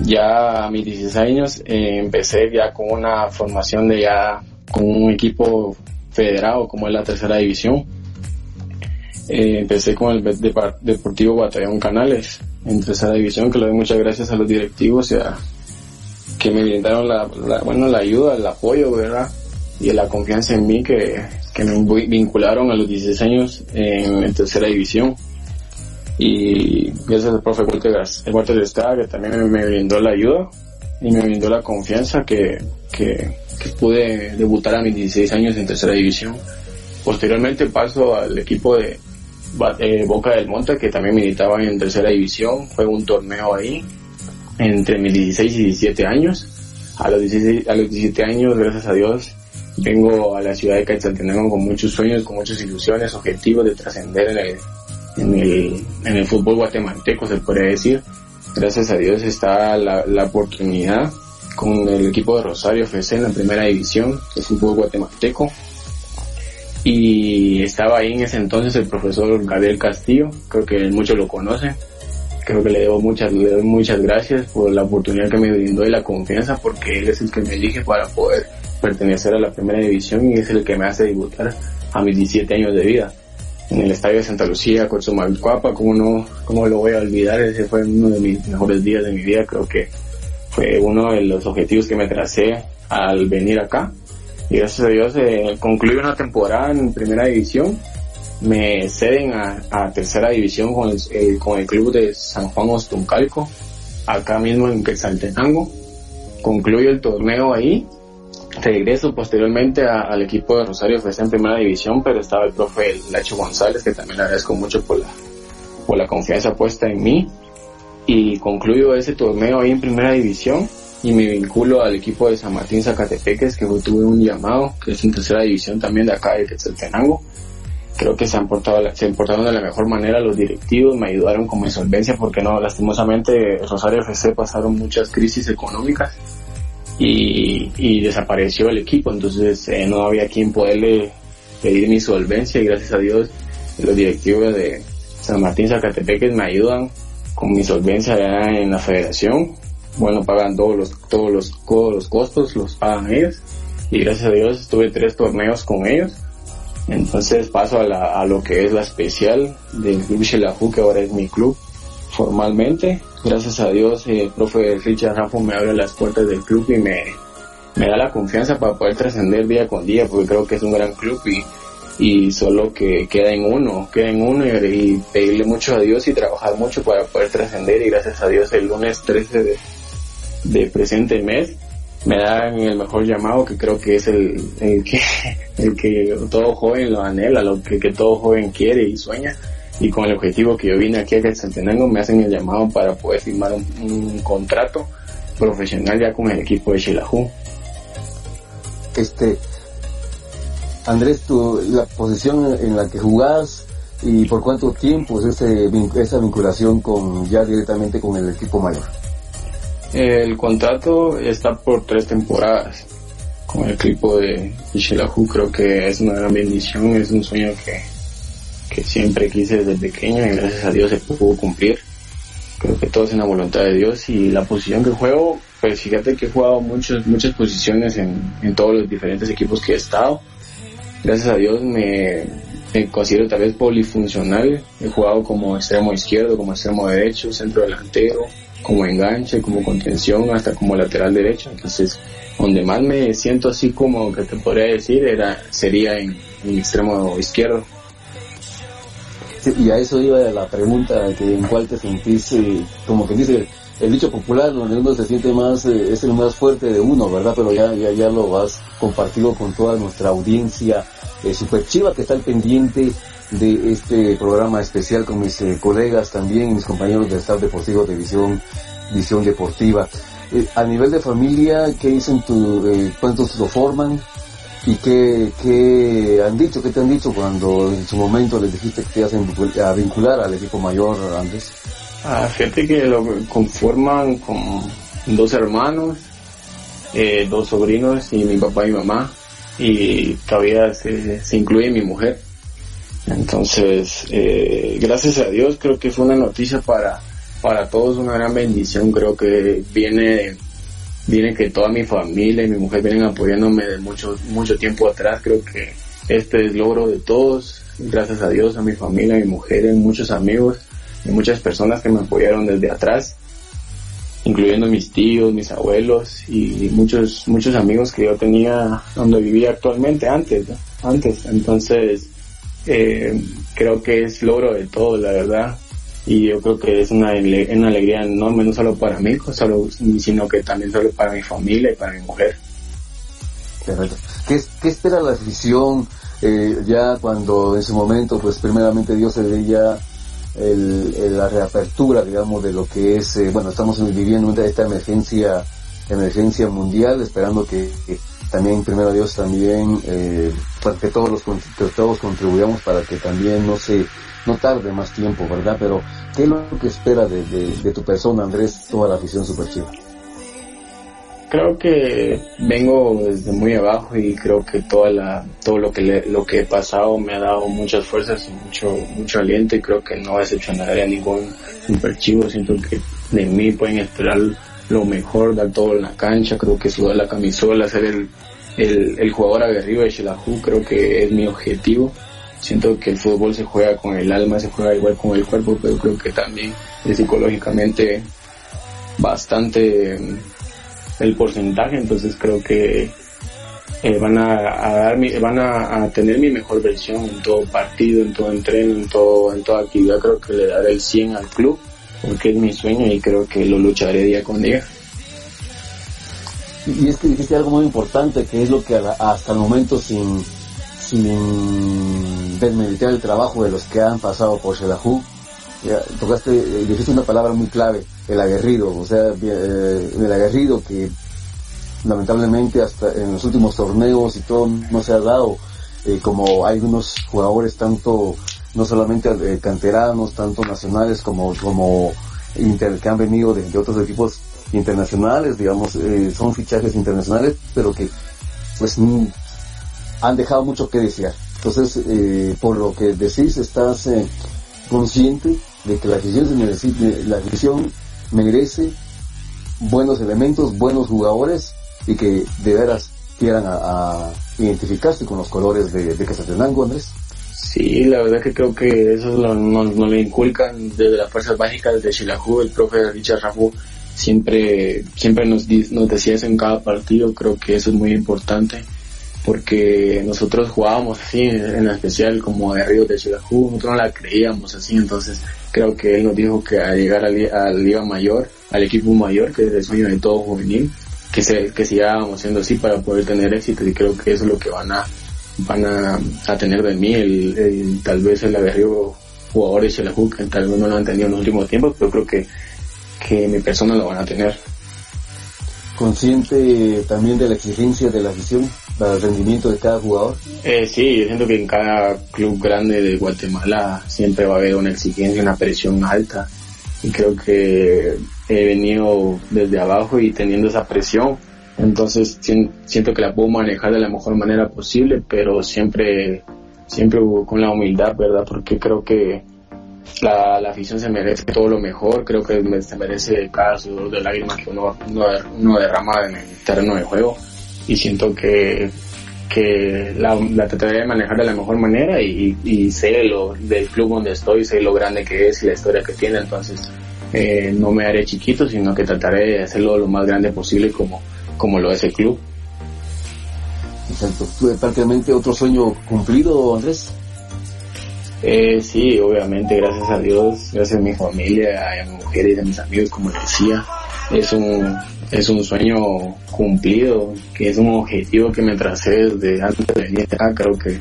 Ya a mis 16 años eh, empecé ya con una formación de ya con un equipo federado como es la tercera división. Eh, empecé con el Deportivo Batallón Canales en tercera división, que le doy muchas gracias a los directivos y a, que me brindaron la, bueno, la ayuda, el apoyo, ¿verdad? Y la confianza en mí que, que me vincularon a los 16 años en, tercera división. Y gracias al profe Walter, de Estado que también me brindó la ayuda y me brindó la confianza que, que, que pude debutar a mis 16 años en tercera división. Posteriormente paso al equipo de eh, Boca del Monte, que también militaba en tercera división. Fue un torneo ahí entre mis 16 y 17 años. A los, 16, a los 17 años, gracias a Dios, vengo a la ciudad de Quetzaltenango con muchos sueños, con muchas ilusiones, objetivos de trascender en el, en, el, en el fútbol guatemalteco, se puede decir. Gracias a Dios está la, la oportunidad con el equipo de Rosario FC en la primera división del fútbol guatemalteco. Y estaba ahí en ese entonces el profesor Gabriel Castillo, creo que muchos lo conocen, creo que le debo muchas, le doy muchas gracias por la oportunidad que me brindó y la confianza porque él es el que me elige para poder pertenecer a la primera división y es el que me hace debutar a mis 17 años de vida. En el estadio de Santa Lucía, con como no, cómo lo voy a olvidar, ese fue uno de mis mejores días de mi vida, creo que fue uno de los objetivos que me tracé al venir acá. Y gracias a Dios eh, concluí una temporada en primera división me ceden a, tercera división con el, con el club de San Juan Ostuncalco, acá mismo en Quetzaltenango. Concluyo el torneo ahí. Regreso posteriormente al equipo de Rosario FC en primera división, pero estaba el profe Lacho González, que también agradezco mucho por la, por la confianza puesta en mí. Y concluyo ese torneo ahí en primera división y me vinculo al equipo de San Martín Zacatepeques, que tuve un llamado, que es en tercera división también de acá de Quetzaltenango. Creo que se han portado, se portaron de la mejor manera los directivos, me ayudaron con mi solvencia porque no, lastimosamente Rosario FC pasaron muchas crisis económicas y, y desapareció el equipo, entonces eh, no había quien poderle pedir mi solvencia y gracias a Dios los directivos de San Martín Zacatepeques me ayudan con mi solvencia allá en la federación, bueno pagan todos los, todos los, todos los costos, los pagan ellos. Y gracias a Dios estuve tres torneos con ellos. Entonces paso a, la, a lo que es la especial del Club Shelahu, que ahora es mi club formalmente. Gracias a Dios, el eh, profe Richard Raffo me abre las puertas del club y me, me da la confianza para poder trascender día con día, porque creo que es un gran club y, y solo que queda en uno, queda en uno y, pedirle mucho a Dios y trabajar mucho para poder trascender. Y gracias a Dios el lunes 13 de, de presente mes me dan el mejor llamado que creo que es el, que [laughs] el que todo joven lo anhela, lo que, que, todo joven quiere y sueña y con el objetivo que yo vine aquí a Quetzaltenango me hacen el llamado para poder firmar un, contrato profesional ya con el equipo de Shelahu. Este Andrés, tu, la posición en la que jugás y por cuánto tiempo es ese, esa vinculación con ya directamente con el equipo mayor. El contrato está por tres temporadas con el equipo de Ishelahu. Creo que es una gran bendición, es un sueño que, que siempre quise desde pequeño y gracias a Dios se pudo cumplir. Creo que todo es en la voluntad de Dios y la posición que juego, pues fíjate que he jugado muchas, muchas posiciones en, en todos los diferentes equipos que he estado. Gracias a Dios me considero tal vez polifuncional. He jugado como extremo izquierdo, como extremo derecho, centro delantero, como enganche, como contención, hasta como lateral derecho. Entonces, donde más me siento así como que te podría decir era sería en, el extremo izquierdo. y a eso iba la pregunta, que en cuál te sentís, eh, como que dice el dicho popular, donde uno se siente más, eh, es el más fuerte de uno, ¿verdad? Pero ya, ya, ya lo has compartido con toda nuestra audiencia eh, super chiva que está al pendiente de este programa especial con mis eh, colegas también, mis compañeros del staff deportivo de Visión, Visión Deportiva. Eh, a nivel de familia, ¿qué dicen tu, eh, cuántos lo forman? ¿Y qué, qué han dicho, qué te han dicho cuando en su momento les dijiste que te hacen a vincular al equipo mayor, Andrés? Ah, gente que lo conforman con dos hermanos, dos sobrinos y mi papá y mamá, y todavía se, se incluye mi mujer Entonces, eh, gracias a Dios, creo que fue una noticia para, para todos, una gran bendición. Creo que viene, viene que toda mi familia y mi mujer vienen apoyándome de mucho, mucho tiempo atrás. Creo que este es logro de todos. Gracias a Dios, a mi familia, a mi mujer, a muchos amigos y muchas personas que me apoyaron desde atrás incluyendo mis tíos, mis abuelos y muchos muchos amigos que yo tenía donde vivía actualmente antes, antes. Entonces eh, creo que es logro de todo, la verdad. Y yo creo que es una, una alegría enorme, no solo para mí, solo, sino que también solo para mi familia y para mi mujer. ¿Qué, qué espera la afición eh, ya cuando en su momento, pues primeramente Dios se veía el, la reapertura, digamos, de lo que es, eh, bueno, estamos viviendo esta emergencia, emergencia mundial, esperando que, también, primero Dios, también, eh, para que todos los, que todos contribuyamos para que también no se, no tarde más tiempo, ¿verdad? Pero, ¿qué es lo que espera de, de, tu persona, Andrés, toda la afición super chiva? creo que vengo desde muy abajo y creo que toda la todo lo que lo que he pasado me ha dado muchas fuerzas y mucho mucho aliento y creo que no nada a ningún superchivo siento que de mí pueden esperar lo mejor dar todo en la cancha creo que sudar la camisola ser el el, el jugador aguerrido de Shelahu creo que es mi objetivo siento que el fútbol se juega con el alma se juega igual con el cuerpo pero creo que también es psicológicamente bastante el porcentaje, entonces creo que eh, van a, dar van a, tener mi mejor versión en todo partido, en todo entreno, en todo en toda actividad. Creo que le daré el 100 al club porque es mi sueño y creo que lo lucharé día con día. Y es que dijiste algo muy importante, que es lo que hasta el momento sin, sin desmeditar el trabajo de los que han pasado por Shelahu, tocaste, eh, dijiste una palabra muy clave, el aguerrido, o sea, eh, el aguerrido que lamentablemente hasta en los últimos torneos y todo no se ha dado, eh, como hay unos jugadores tanto, no solamente canteranos, tanto nacionales como, como inter, que han venido de, otros equipos internacionales, digamos, son fichajes internacionales, pero que pues han dejado mucho que desear. Entonces, por lo que decís, estás consciente de que la afición, la afición merece buenos elementos, buenos jugadores y que de veras quieran a, identificarse con los colores de, de Casatenango, Andrés. Sí, la verdad que creo que eso nos, nos, lo inculcan desde las fuerzas básicas de Chilahu, el profe Richard Rafu siempre, siempre nos, nos decía eso en cada partido, creo que eso es muy importante porque nosotros jugábamos así, en especial como de Río de Chilahu, nosotros no la creíamos así, entonces creo que él nos dijo que al llegar a la Liga Mayor, al equipo mayor, que es el sueño de todo juvenil, que se, que sigábamos siendo así para poder tener éxito y creo que eso es lo que van a, van a, tener de mí, el, tal vez el aguerrido jugador de Chilahu, que tal vez no lo han tenido en los últimos tiempos, pero creo que, que mi persona lo van a tener. ¿Consciente también de la exigencia de la afición? para el rendimiento de cada jugador? Eh, sí, yo siento que en cada club grande de Guatemala siempre va a haber una exigencia, una presión alta. Y creo que he venido desde abajo y teniendo esa presión. Entonces siento que la puedo manejar de la mejor manera posible, pero siempre, siempre con la humildad, ¿verdad? Porque creo que la, la afición se merece todo lo mejor, creo que se merece cada sudor de lágrimas que uno, uno, uno derrama en el terreno de juego y siento que, que la, la trataré de manejar de la mejor manera y, y, sé lo del club donde estoy, sé lo grande que es y la historia que tiene, entonces eh, no me haré chiquito, sino que trataré de hacerlo lo más grande posible como, como lo es el club. Exacto. Prácticamente otro sueño cumplido, Andrés. Eh, sí, obviamente, gracias a Dios, gracias a mi familia, a mi mujer y a mis amigos, como decía, es un, es un sueño cumplido, que es un objetivo que me tracé desde antes de venir acá, creo que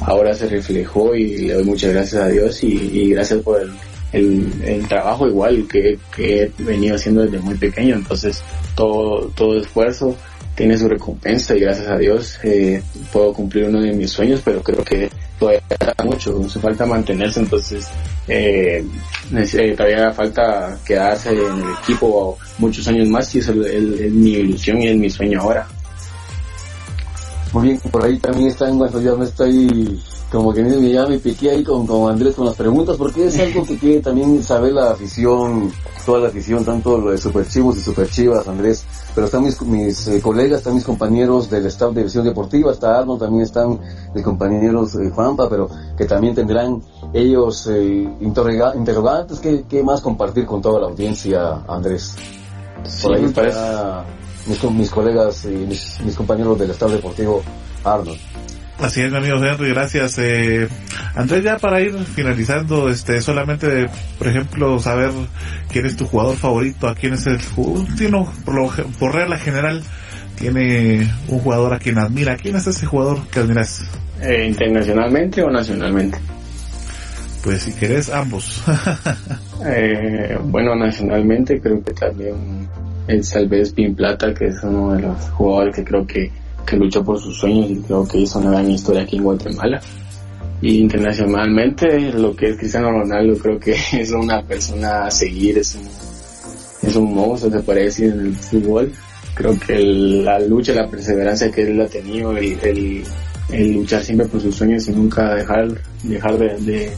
ahora se reflejó y le doy muchas gracias a Dios y, gracias por el, el, trabajo igual que, que, he venido haciendo desde muy pequeño, entonces todo, todo esfuerzo tiene su recompensa y gracias a Dios eh, puedo cumplir uno de mis sueños, pero creo que todavía falta mucho, hace falta mantenerse, entonces eh, eh, todavía falta quedarse en el equipo muchos años más y eso es, mi ilusión y es mi sueño ahora. Muy bien, por ahí también están, bueno, ya me estoy como que me, ya me piqué ahí con, con Andrés con las preguntas, porque es algo que quiere también saber la afición, toda la afición, tanto lo de Super Chivos y Super Chivas, Andrés, pero están mis, mis eh, colegas, están mis compañeros del staff de visión deportiva, está Arnold, también están mis compañeros eh, Juanpa, pero que también tendrán ellos eh, interrogantes que, que, más compartir con toda la audiencia, Andrés. Por ahí para mis, mis colegas y mis, mis compañeros del staff deportivo, Arnold. Así es, mi amigo Henry, gracias. Eh, Andrés, ya para ir finalizando, este, solamente, por ejemplo, saber quién es tu jugador favorito, a quién es el sino por, por regla general, tiene un jugador a quien admira. ¿Quién es ese jugador que admiras? Eh, ¿Internacionalmente o nacionalmente? Pues si querés, ambos. [laughs] eh, bueno, nacionalmente creo que también el Salves Pin Plata, que es uno de los jugadores que creo que que luchó por sus sueños y creo que hizo una gran historia aquí en Guatemala. Y internacionalmente, lo que es Cristiano Ronaldo, creo que [laughs] es una persona a seguir, es un, es un monstruo, se puede en el fútbol. Creo que la lucha, la perseverancia que él ha tenido, el, el, luchar siempre por sus sueños y nunca dejar, dejar de,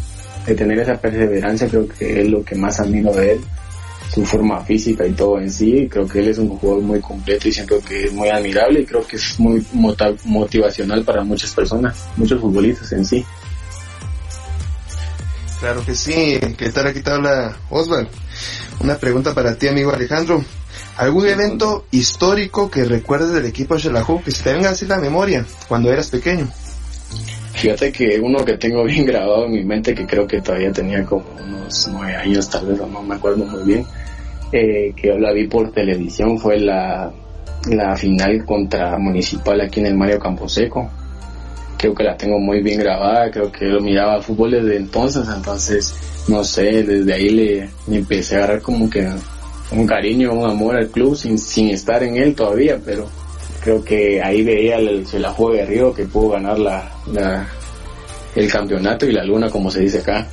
de tener esa perseverancia, creo que es lo que más admiro de él su forma física y todo en sí. Creo que él es un jugador muy completo y siento que es muy admirable y creo que es muy motivacional para muchas personas, muchos futbolistas en sí. Claro que sí, ¿qué tal? Aquí te habla Osvaldo. Una pregunta para ti, amigo Alejandro. ¿Algún evento histórico que recuerdes del equipo Shelahu que se te venga así la memoria cuando eras pequeño? Fíjate que uno que tengo [laughs] bien grabado en mi mente, que creo que todavía tenía como unos nueve años, tal vez no me acuerdo muy bien, eh, que yo la vi por televisión fue la, la final contra Municipal aquí en el Mario Camposeco. Creo que la tengo muy bien grabada, creo que lo miraba fútbol desde entonces, entonces, no sé, desde ahí le, empecé a agarrar como que un cariño, un amor al club sin, sin estar en él todavía, pero creo que ahí veía el, el de Río que pudo ganar la, la, el campeonato y la luna, como se dice acá.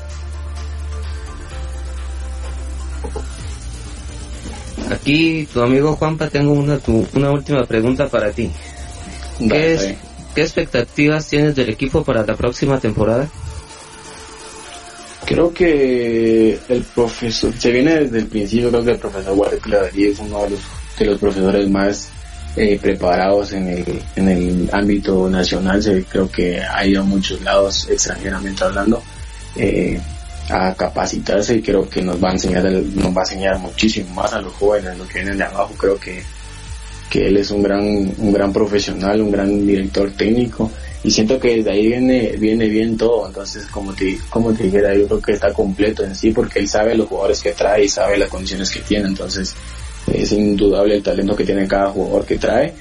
Aquí, tu amigo Juanpa, tengo una, una última pregunta para ti. ¿Qué, ¿Qué expectativas tienes del equipo para la próxima temporada? Creo que el profesor, se viene desde el principio, creo que el profesor Walter es uno de los, de los profesores más eh, preparados en el, en el ámbito nacional. Se, creo que ha ido a muchos lados extranjeramente hablando. Eh, a capacitarse y creo que nos va a enseñar nos va a enseñar muchísimo más a los jóvenes los que vienen de abajo. Creo que que él es un gran un gran profesional un gran director técnico y siento que desde ahí viene viene bien todo. Entonces como te como te dijera yo creo que está completo en sí porque él sabe los jugadores que trae y sabe las condiciones que tiene. Entonces es indudable el talento que tiene cada jugador que trae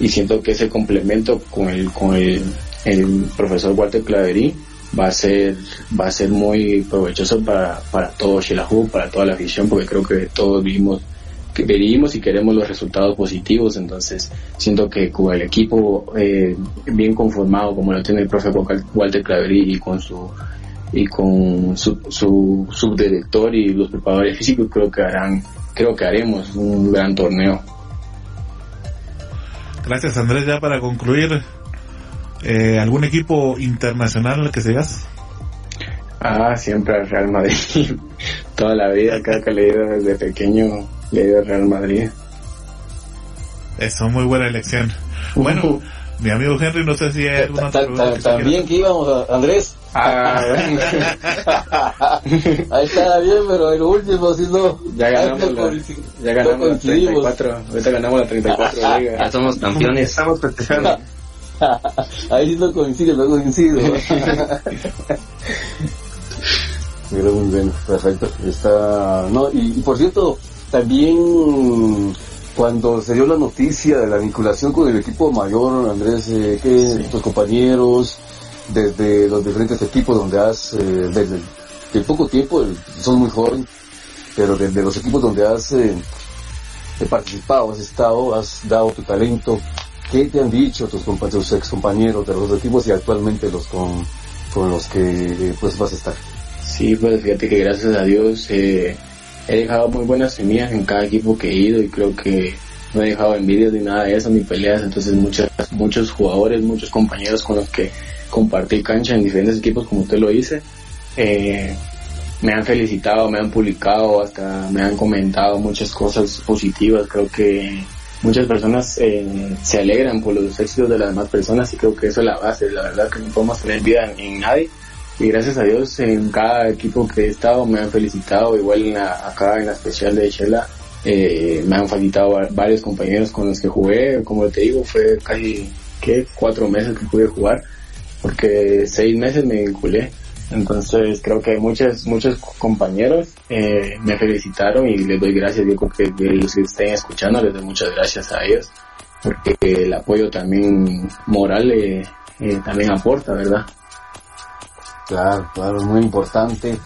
y siento que ese complemento con el con el, el profesor Walter Claverí va a ser va a ser muy provechoso para, para todo Shelahu, para toda la afición, porque creo que todos vivimos que y queremos los resultados positivos, entonces siento que con el equipo eh, bien conformado como lo tiene el profe Walter Claverí y con su y con su, su subdirector y los preparadores físicos creo que harán creo que haremos un gran torneo. Gracias Andrés, ya para concluir, eh, ¿Algún equipo internacional que seas? Ah, siempre al Real Madrid. [laughs] Toda la vida, cada que le he ido desde pequeño, le he ido al Real Madrid. Eso, muy buena elección. [laughs] Bueno, mi amigo Henry, no sé si hay alguna otra pregunta. También que íbamos, Andrés. Ah, [laughs] Ahí está bien, pero el último, si no. Ya ganamos, la, ya ganamos la 34. Ahorita ganamos la 34 Ya somos campeones. Estamos festejando. [laughs] Ahí no coincide, no coincide. muy bien, perfecto. Está, no, y, por cierto, también cuando se dio la noticia de la vinculación con el equipo mayor, Andrés, eh, que tus compañeros, desde los diferentes equipos donde has, eh, desde el poco tiempo, son muy jóvenes, pero desde los equipos donde has eh, participado, has estado, has dado tu talento, ¿Qué te han dicho tus, compañeros, ex compañeros de los equipos y actualmente los con, con los que pues vas a estar? Sí, pues fíjate que gracias a Dios eh, he dejado muy buenas semillas en cada equipo que he ido y creo que no he dejado envidias ni nada de eso, ni peleas, entonces muchos, muchos jugadores, muchos compañeros con los que compartí cancha en diferentes equipos como usted lo dice, eh, me han felicitado, me han publicado, hasta me han comentado muchas cosas positivas, creo que muchas personas eh, se alegran por los éxitos de las demás personas y creo que eso es la base, la verdad que no podemos tener vida en, nadie. Y gracias a Dios en cada equipo que he estado me han felicitado, igual en la, acá en la especial de Shela eh, me han felicitado varios compañeros con los que jugué, como te digo, fue casi que cuatro meses que pude jugar porque seis meses me vinculé entonces creo que muchos, muchos compañeros eh, me felicitaron y les doy gracias. Yo creo que los que estén escuchando les doy muchas gracias a ellos porque el apoyo también moral eh, eh, también aporta, ¿verdad? Claro, claro, es muy importante.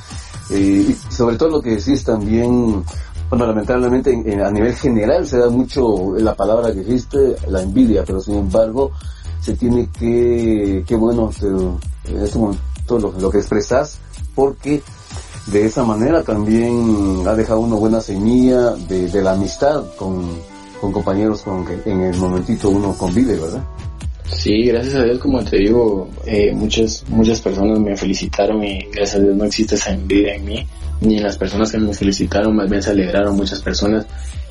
y sobre todo lo que decís también, bueno, lamentablemente a nivel general se da mucho la palabra que dijiste, la envidia, pero sin embargo se tiene que, qué bueno, en este momento lo, que expresas, porque de esa manera también ha dejado una buena semilla de, la amistad con, compañeros con que en el momentito uno convive, ¿verdad? Sí, gracias a Dios, como te digo, eh, muchas, muchas personas me felicitaron y gracias a Dios no existe esa envidia en mí, ni en las personas que me felicitaron, más bien se alegraron muchas personas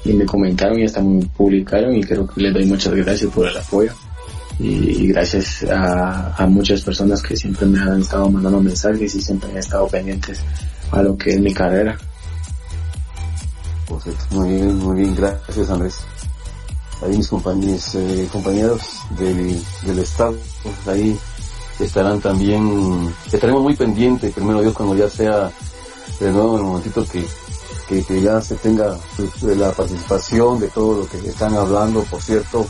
y me comentaron y hasta me publicaron y creo que les doy muchas gracias por el apoyo y, gracias a, muchas personas que siempre me han estado mandando mensajes y siempre han estado pendientes a lo que es mi carrera. muy bien, muy bien, gracias Andrés. Ahí mis compañeros, eh, compañeros del, del Estado, pues, ahí estarán también, estaremos muy pendientes, primero Dios, cuando ya sea de nuevo en el momentito que, que ya se tenga pues, la participación de todo lo que están hablando, por cierto,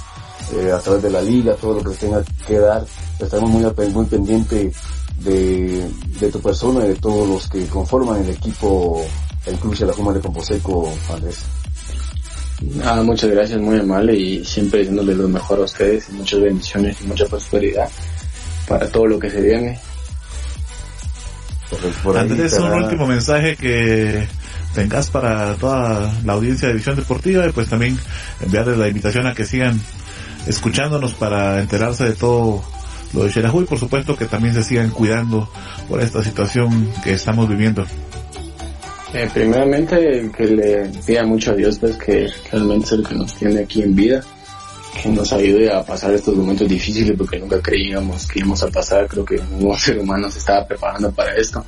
eh, a través de la liga, todo lo que tenga que dar. Estamos muy, muy pendientes de, de tu persona y de todos los que conforman el equipo, el Club de la Juma de Composeco, Andrés. Nada, muchas gracias, muy amable y siempre diciéndole lo mejor a ustedes y muchas bendiciones y mucha prosperidad para todo lo que se viene. Andrés, un último mensaje que tengas para toda la audiencia de Visión Deportiva y pues también enviarles la invitación a que sigan escuchándonos para enterarse de todo lo de Xelajú y por supuesto que también se sigan cuidando por esta situación que estamos viviendo. Eh, primeramente que le pida mucho a Dios pues que realmente es el que nos tiene aquí en vida, que nos ayude a pasar estos momentos difíciles porque nunca creíamos que íbamos a pasar, creo que ningún [laughs] ser humano se estaba preparando para esto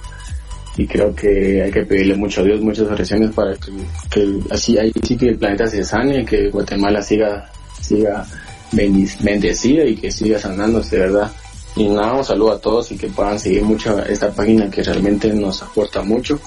y creo que hay que pedirle mucho a Dios muchas oraciones para que, que así ahí sí que el planeta se sane, que Guatemala siga siga bendecida y que siga sanándose, ¿verdad? Y nada, un saludo a todos y que puedan seguir mucho esta página que realmente nos aporta mucho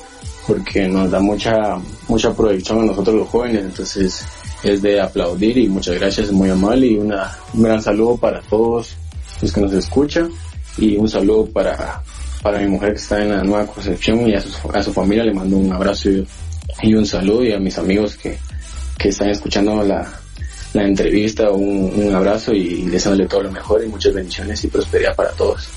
porque nos da mucha mucha proyección a nosotros los jóvenes, entonces es de aplaudir y muchas gracias, muy amable. Y una, un gran saludo para todos los que nos escuchan. Y un saludo para, para mi mujer que está en la nueva concepción y a su, a su familia le mando un abrazo y, y un saludo. Y a mis amigos que, que están escuchando la, la entrevista, un, un abrazo y desearle todo lo mejor y muchas bendiciones y prosperidad para todos.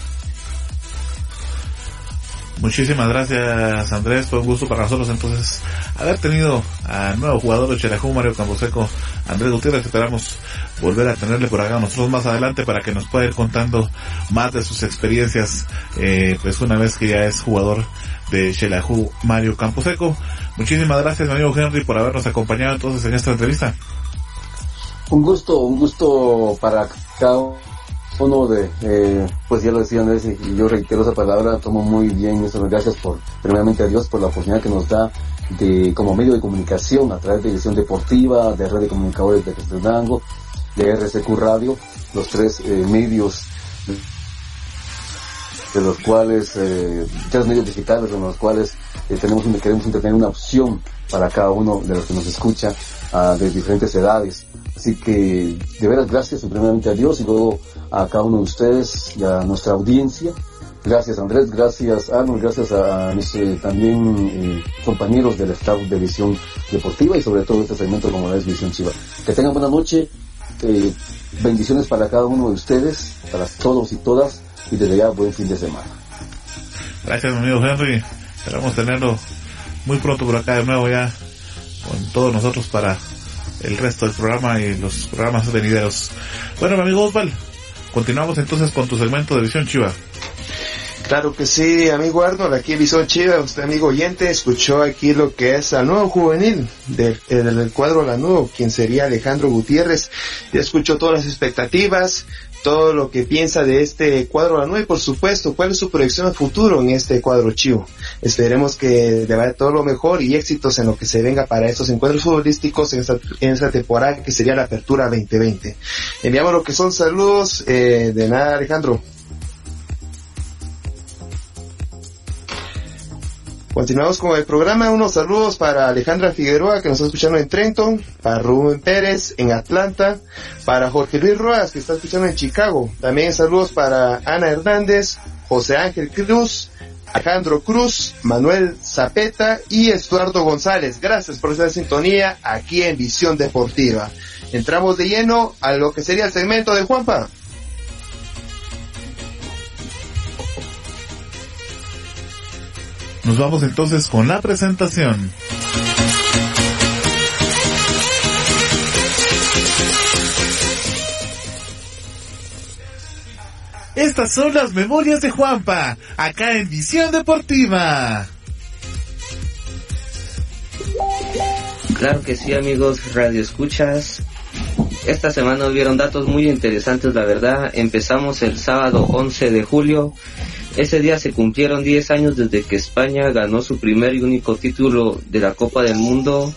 Muchísimas gracias Andrés, fue un gusto para nosotros entonces haber tenido al nuevo jugador de Cherajú, Mario Camposeco, Andrés Gutiérrez, esperamos volver a tenerle por acá nosotros más adelante para que nos pueda ir contando más de sus experiencias, eh, pues una vez que ya es jugador de Chelajú, Mario Camposeco. Muchísimas gracias amigo Henry por habernos acompañado entonces en esta entrevista. Un gusto, un gusto para cada uno de, eh, pues ya lo decía Andrés y yo reitero esa palabra, tomo muy bien eso, gracias por, primeramente a Dios por la oportunidad que nos da de, como medio de comunicación a través de edición deportiva, de red de comunicadores de Casteldango, de RCQ Radio, los tres eh, medios de los cuales, eh, tres medios digitales en los cuales eh, tenemos queremos tener una opción para cada uno de los que nos escucha uh, de diferentes edades. Así que de veras gracias primeramente a Dios y luego a cada uno de ustedes y a nuestra audiencia. Gracias Andrés, gracias Arnold, gracias a, mis también eh, compañeros del staff de Visión Deportiva y sobre todo este segmento como la es Visión Chiva. Que tengan buena noche, eh, bendiciones para cada uno de ustedes, para todos y todas y desde ya buen fin de semana. Gracias amigo Henry, esperamos tenerlo muy pronto por acá de nuevo ya con todos nosotros para el resto del programa y los programas venideros. Bueno, mi amigo Osval, continuamos entonces con tu segmento de Visión Chiva. Claro que sí, amigo Arnold, aquí Visión Chiva, usted amigo oyente, escuchó aquí lo que es al nuevo juvenil del, del cuadro La quien sería Alejandro Gutiérrez. Ya escuchó todas las expectativas, todo lo que piensa de este cuadro la 9 y por supuesto cuál es su proyección a futuro en este cuadro chivo. Esperemos que le vaya todo lo mejor y éxitos en lo que se venga para estos encuentros futbolísticos en esta, en esta temporada que sería la apertura 2020. Enviamos lo que son saludos, eh, de nada Alejandro. Continuamos con el programa. Unos saludos para Alejandra Figueroa, que nos está escuchando en Trenton, para Rubén Pérez en Atlanta, para Jorge Luis Roas, que está escuchando en Chicago. También saludos para Ana Hernández, José Ángel Cruz, Alejandro Cruz, Manuel Zapeta y Estuardo González. Gracias por esta sintonía aquí en Visión Deportiva. Entramos de lleno a lo que sería el segmento de Juanpa. Nos vamos entonces con la presentación. Estas son las memorias de Juanpa, acá en Visión Deportiva. Claro que sí, amigos Radio Escuchas. Esta semana hubieron datos muy interesantes, la verdad. Empezamos el sábado 11 de julio ese día se cumplieron 10 años desde que España ganó su primer y único título de la Copa del Mundo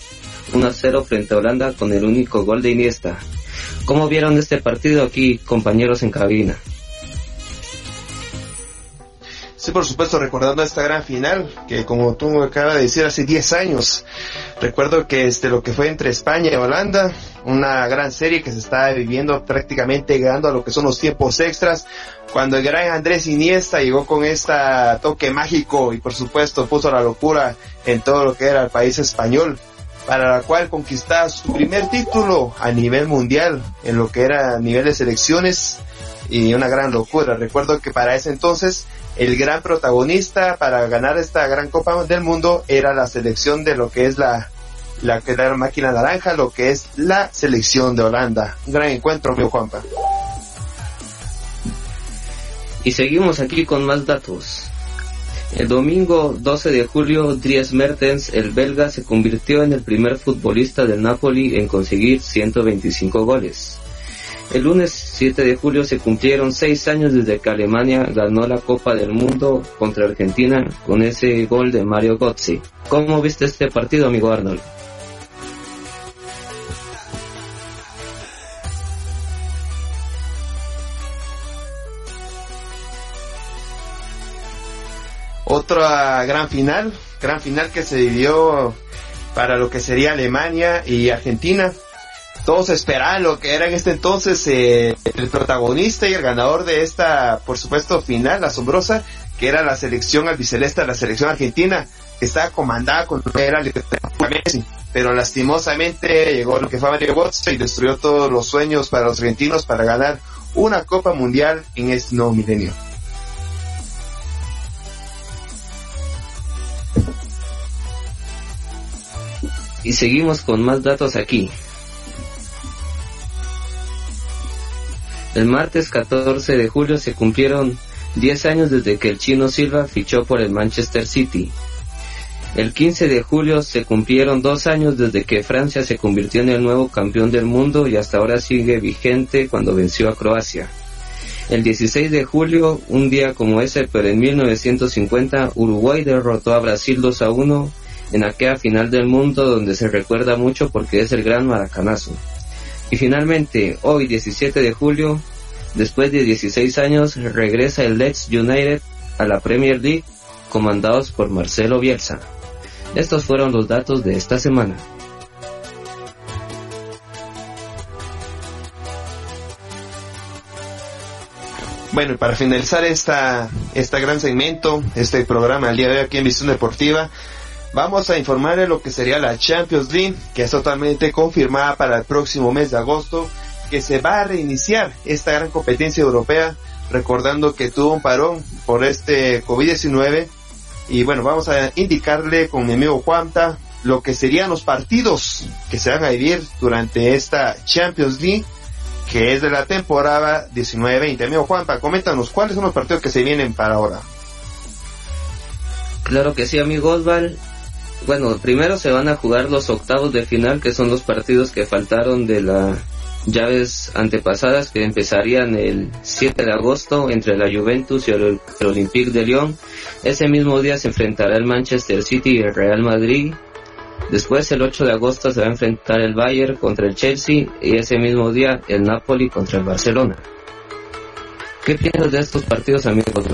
1-0 frente a Holanda con el único gol de Iniesta. ¿Cómo vieron este partido aquí, compañeros en cabina? Sí, por supuesto, recordando esta gran final, que como tú me acabas de decir, hace 10 años. Recuerdo que este, lo que fue entre España y Holanda, una gran serie que se está viviendo prácticamente llegando a lo que son los tiempos extras, cuando el gran Andrés Iniesta llegó con este toque mágico y por supuesto puso la locura en todo lo que era el país español, para la cual conquistaba su primer título a nivel mundial, en lo que era nivel de selecciones, y una gran locura. Recuerdo que para ese entonces el gran protagonista para ganar esta gran Copa del Mundo era la selección de lo que es la la que la máquina naranja, lo que es la selección de Holanda. Un gran encuentro, mi Juanpa. Y seguimos aquí con más datos. El domingo 12 de julio, Dries Mertens, el belga, se convirtió en el primer futbolista del Napoli en conseguir 125 goles. El lunes 7 de julio se cumplieron seis años desde que Alemania ganó la Copa del Mundo contra Argentina con ese gol de Mario Götze. ¿Cómo viste este partido, amigo Arnold? Otra gran final, gran final que se vivió para lo que sería Alemania y Argentina todos esperaban lo que era en este entonces eh, el protagonista y el ganador de esta, por supuesto, final asombrosa, que era la selección albiceleste, la selección argentina, que estaba comandada con era Messi. Pero lastimosamente llegó lo que fue Mario Götze y destruyó todos los sueños para los argentinos para ganar una Copa Mundial en este nuevo milenio. Y seguimos con más datos aquí. El martes 14 de julio se cumplieron 10 años desde que el chino Silva fichó por el Manchester City. El 15 de julio se cumplieron dos años desde que Francia se convirtió en el nuevo campeón del mundo y hasta ahora sigue vigente cuando venció a Croacia. El 16 de julio, un día como ese, pero en 1950, Uruguay derrotó a Brasil 2 a 1 en aquella final del mundo donde se recuerda mucho porque es el gran maracanazo. Y finalmente, hoy 17 de julio, después de 16 años, regresa el Leeds United a la Premier League, comandados por Marcelo Bielsa. Estos fueron los datos de esta semana. Bueno, y para finalizar esta, este gran segmento, este programa al día de hoy aquí en Visión Deportiva, Vamos a informar de lo que sería la Champions League, que es totalmente confirmada para el próximo mes de agosto, que se va a reiniciar esta gran competencia europea, recordando que tuvo un parón por este COVID-19. Y bueno, vamos a indicarle con mi amigo Juanta lo que serían los partidos que se van a vivir durante esta Champions League que es de la temporada 19-20. Amigo Juanpa, coméntanos cuáles son los partidos que se vienen para ahora. Claro que sí, amigo Osval. Bueno, primero se van a jugar los octavos de final, que son los partidos que faltaron de las llaves antepasadas, que empezarían el 7 de agosto entre la Juventus y el, Olympique de Lyon. Ese mismo día se enfrentará el Manchester City y el Real Madrid. Después, el 8 de agosto, se va a enfrentar el Bayern contra el Chelsea y ese mismo día el Napoli contra el Barcelona. ¿Qué piensas de estos partidos, amigos?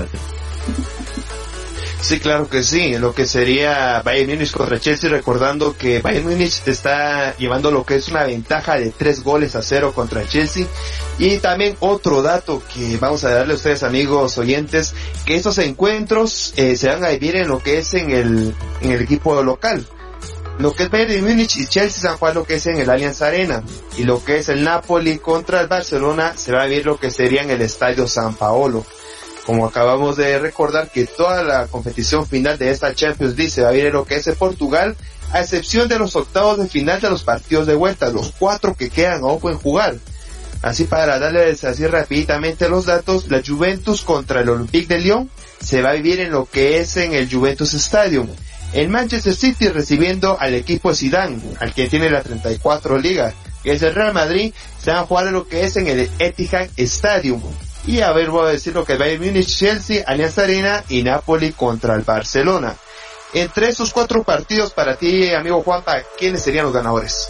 Sí, claro que sí. Lo que sería Bayern Munich contra Chelsea, recordando que Bayern Munich está llevando lo que es una ventaja de tres goles a cero contra Chelsea. Y también otro dato que vamos a darle a ustedes, amigos oyentes, que estos encuentros eh, se van a vivir en lo que es en el, en el equipo local. Lo que es Bayern Munich y Chelsea se van a jugar lo que es en el Allianz Arena. Y lo que es el Napoli contra el Barcelona se va a vivir lo que sería en el Estadio San Paolo como acabamos de recordar que toda la competición final de esta Champions League se va a ver en lo que es Portugal, a excepción de los octavos de final de los partidos de vuelta, los cuatro que quedan no pueden jugar. Así para darles así rápidamente los datos, la Juventus contra el Olympique de Lyon se va a vivir en lo que es en el Juventus Stadium. En Manchester City recibiendo al equipo de Zidane, al que tiene la 34 liga, que es el Real Madrid, se va a jugar en lo que es en el Etihad Stadium. Y a ver, voy a decir lo que Bayern Munich, Chelsea, Alianza Arena y Napoli contra el Barcelona. Entre esos cuatro partidos, para ti, amigo Juanpa, ¿quiénes serían los ganadores?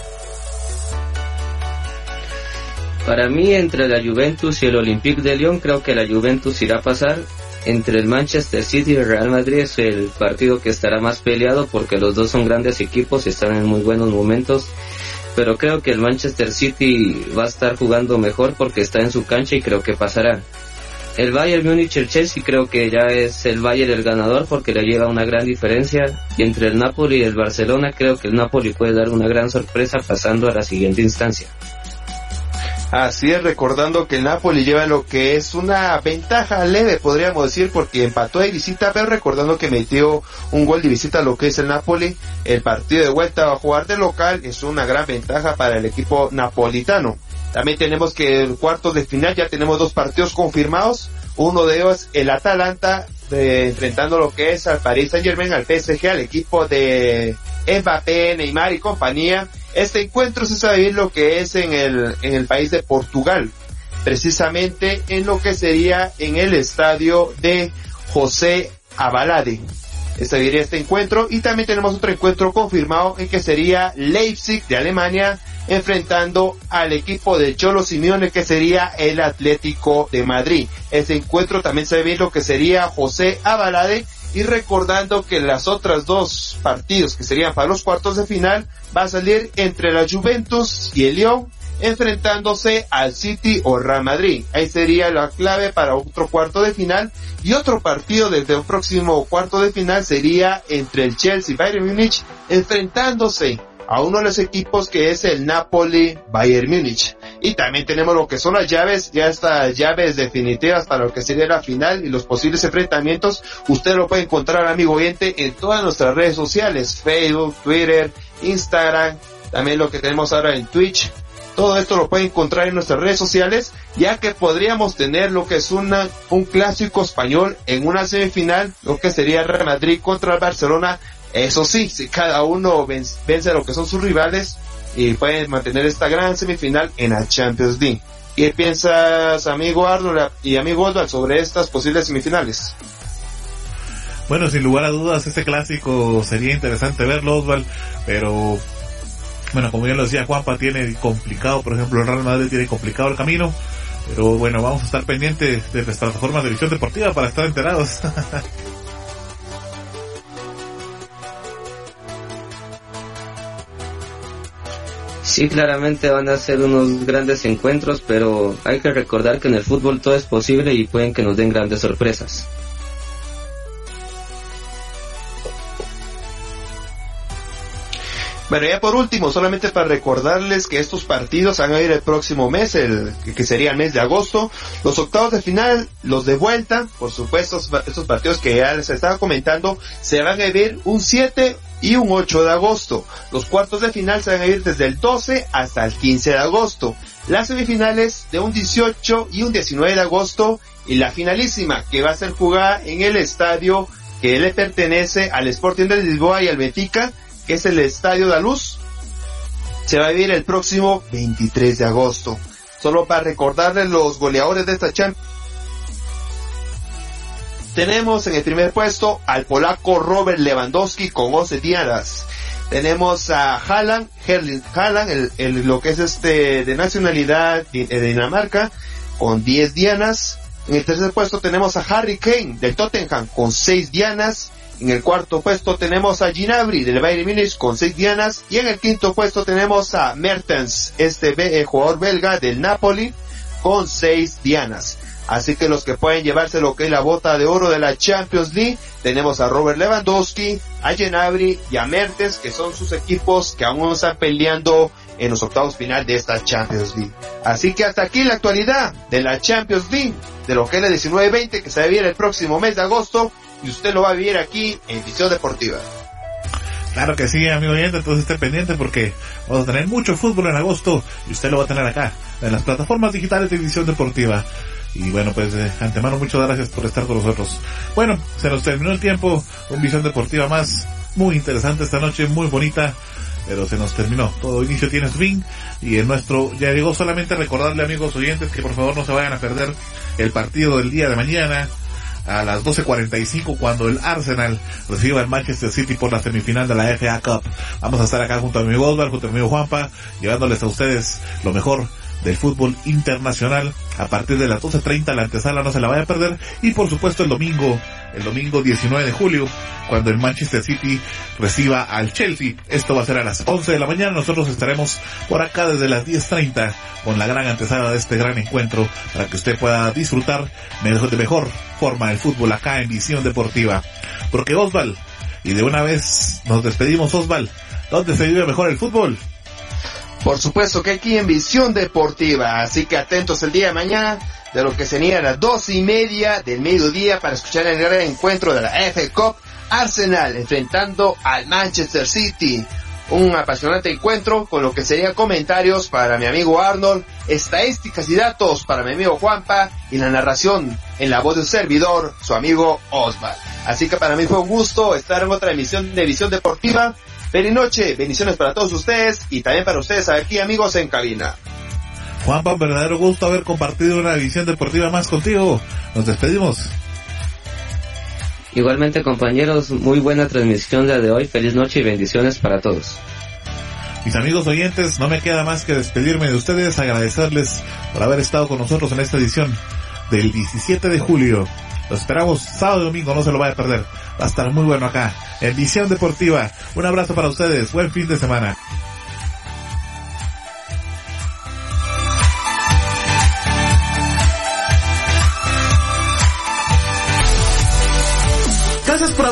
Para mí, entre la Juventus y el Olympique de Lyon, creo que la Juventus irá a pasar. Entre el Manchester City y el Real Madrid es el partido que estará más peleado porque los dos son grandes equipos y están en muy buenos momentos pero creo que el Manchester City va a estar jugando mejor porque está en su cancha y creo que pasará. El Bayern Múnich el Chelsea creo que ya es el Bayern el ganador porque le llega una gran diferencia y entre el Napoli y el Barcelona creo que el Napoli puede dar una gran sorpresa pasando a la siguiente instancia. Así es, recordando que el Napoli lleva lo que es una ventaja leve, podríamos decir, porque empató de visita, pero recordando que metió un gol de visita a lo que es el Napoli, el partido de vuelta a jugar de local es una gran ventaja para el equipo napolitano. También tenemos que el cuarto de final ya tenemos dos partidos confirmados, uno de ellos el Atalanta enfrentando lo que es al Paris Saint Germain, al PSG, al equipo de Mbappé, Neymar y compañía este encuentro se sabe bien lo que es en el, en el país de Portugal, precisamente en lo que sería en el estadio de José Abalade. Este sería este encuentro y también tenemos otro encuentro confirmado en que sería Leipzig de Alemania enfrentando al equipo de Cholo Simeone que sería el Atlético de Madrid. Este encuentro también se ve lo que sería José Abalade y recordando que las otras dos partidos que serían para los cuartos de final va a salir entre la Juventus y el Lyon enfrentándose al City o Real Madrid. Ahí sería la clave para otro cuarto de final y otro partido desde un próximo cuarto de final sería entre el Chelsea y Bayern Munich enfrentándose a uno de los equipos que es el Napoli Bayern Múnich. Y también tenemos lo que son las llaves, ya estas llaves definitivas para lo que sería la final y los posibles enfrentamientos. Usted lo puede encontrar, amigo oyente, en todas nuestras redes sociales, Facebook, Twitter, Instagram, también lo que tenemos ahora en Twitch. Todo esto lo puede encontrar en nuestras redes sociales, ya que podríamos tener lo que es una, un clásico español en una semifinal, lo que sería Real Madrid contra el Barcelona eso sí, si cada uno vence, lo que son sus rivales y pueden mantener esta gran semifinal en la Champions League. ¿Qué piensas, amigo Arnold y amigo Oswald, sobre estas posibles semifinales? Bueno, sin lugar a dudas, este clásico sería interesante verlo, Oswald, pero bueno, como ya lo decía Juanpa, tiene complicado, por ejemplo, el Real Madrid tiene complicado el camino, pero bueno, vamos a estar pendientes de las plataformas de visión deportiva para estar enterados. [laughs] Sí, claramente van a ser unos grandes encuentros, pero hay que recordar que en el fútbol todo es posible y pueden que nos den grandes sorpresas. Bueno, ya por último, solamente para recordarles que estos partidos van a ir el próximo mes, el que sería el mes de agosto. Los octavos de final, los de vuelta, por supuesto, estos partidos que ya les estaba comentando, se van a ver un 7 y un 8 de agosto. Los cuartos de final se van a ir desde el 12 hasta el 15 de agosto. Las semifinales de un 18 y un 19 de agosto y la finalísima que va a ser jugada en el estadio que le pertenece al Sporting de Lisboa y al Benfica, que es el Estadio da Luz. Se va a vivir el próximo 23 de agosto. Solo para recordarles los goleadores de esta Champions. Tenemos en el primer puesto al polaco Robert Lewandowski con 11 dianas. Tenemos a Haaland, Herling Haaland, el, lo que es este de nacionalidad de, Dinamarca, con 10 dianas. En el tercer puesto tenemos a Harry Kane del Tottenham con 6 dianas. En el cuarto puesto tenemos a Ginabri del Bayern Munich con 6 dianas. Y en el quinto puesto tenemos a Mertens, este eh, jugador belga del Napoli, con 6 dianas. Así que los que pueden llevarse lo que es la bota de oro de la Champions League, tenemos a Robert Lewandowski, a Genabri y a Mertens, que son sus equipos que aún están peleando en los octavos final de esta Champions League. Así que hasta aquí la actualidad de la Champions League, de lo que es la 19-20, que se va a vivir el próximo mes de agosto, y usted lo va a vivir aquí en Visión Deportiva. Claro que sí, amigo oyente, entonces esté pendiente porque vamos a tener mucho fútbol en agosto y usted lo va a tener acá, en las plataformas digitales de Visión Deportiva. Y bueno, pues de antemano muchas gracias por estar con nosotros. Bueno, se nos terminó el tiempo, un visión deportiva más, muy interesante esta noche, muy bonita, pero se nos terminó. Todo inicio tiene su fin y en nuestro, ya llegó solamente recordarle amigos oyentes que por favor no se vayan a perder el partido del día de mañana a las 12.45 cuando el Arsenal reciba el Manchester City por la semifinal de la FA Cup. Vamos a estar acá junto a mi Osvaldo, junto a mi amigo Juanpa, llevándoles a ustedes lo mejor del fútbol internacional. A partir de las 12.30 la antesala no se la vaya a perder. Y por supuesto el domingo el domingo 19 de julio cuando el Manchester City reciba al Chelsea. Esto va a ser a las 11 de la mañana. Nosotros estaremos por acá desde las 10.30 con la gran antesala de este gran encuentro para que usted pueda disfrutar de mejor forma el fútbol acá en Visión Deportiva. Porque Osval y de una vez nos despedimos Osval ¿dónde se vive mejor el fútbol? Por supuesto que aquí en Visión Deportiva, así que atentos el día de mañana de lo que sería las dos y media del mediodía para escuchar el gran encuentro de la FA Cup Arsenal enfrentando al Manchester City. Un apasionante encuentro con lo que serían comentarios para mi amigo Arnold, estadísticas y datos para mi amigo Juanpa y la narración en la voz de un servidor, su amigo Osval. Así que para mí fue un gusto estar en otra emisión de Visión Deportiva noche, bendiciones para todos ustedes y también para ustedes aquí amigos en cabina. Juanpa, un verdadero gusto haber compartido una visión deportiva más contigo. Nos despedimos. Igualmente compañeros, muy buena transmisión la de hoy. Feliz noche y bendiciones para todos. Mis amigos oyentes, no me queda más que despedirme de ustedes, agradecerles por haber estado con nosotros en esta edición del 17 de julio. Los esperamos sábado y domingo, no se lo vaya a perder. Va a estar muy bueno acá, en Visión Deportiva. Un abrazo para ustedes, buen fin de semana.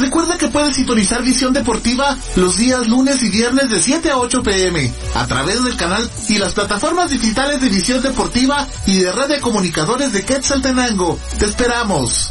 Recuerda que puedes sintonizar Visión Deportiva los días lunes y viernes de 7 a 8 pm a través del canal y las plataformas digitales de Visión Deportiva y de Red de Comunicadores de Quetzaltenango. Te esperamos.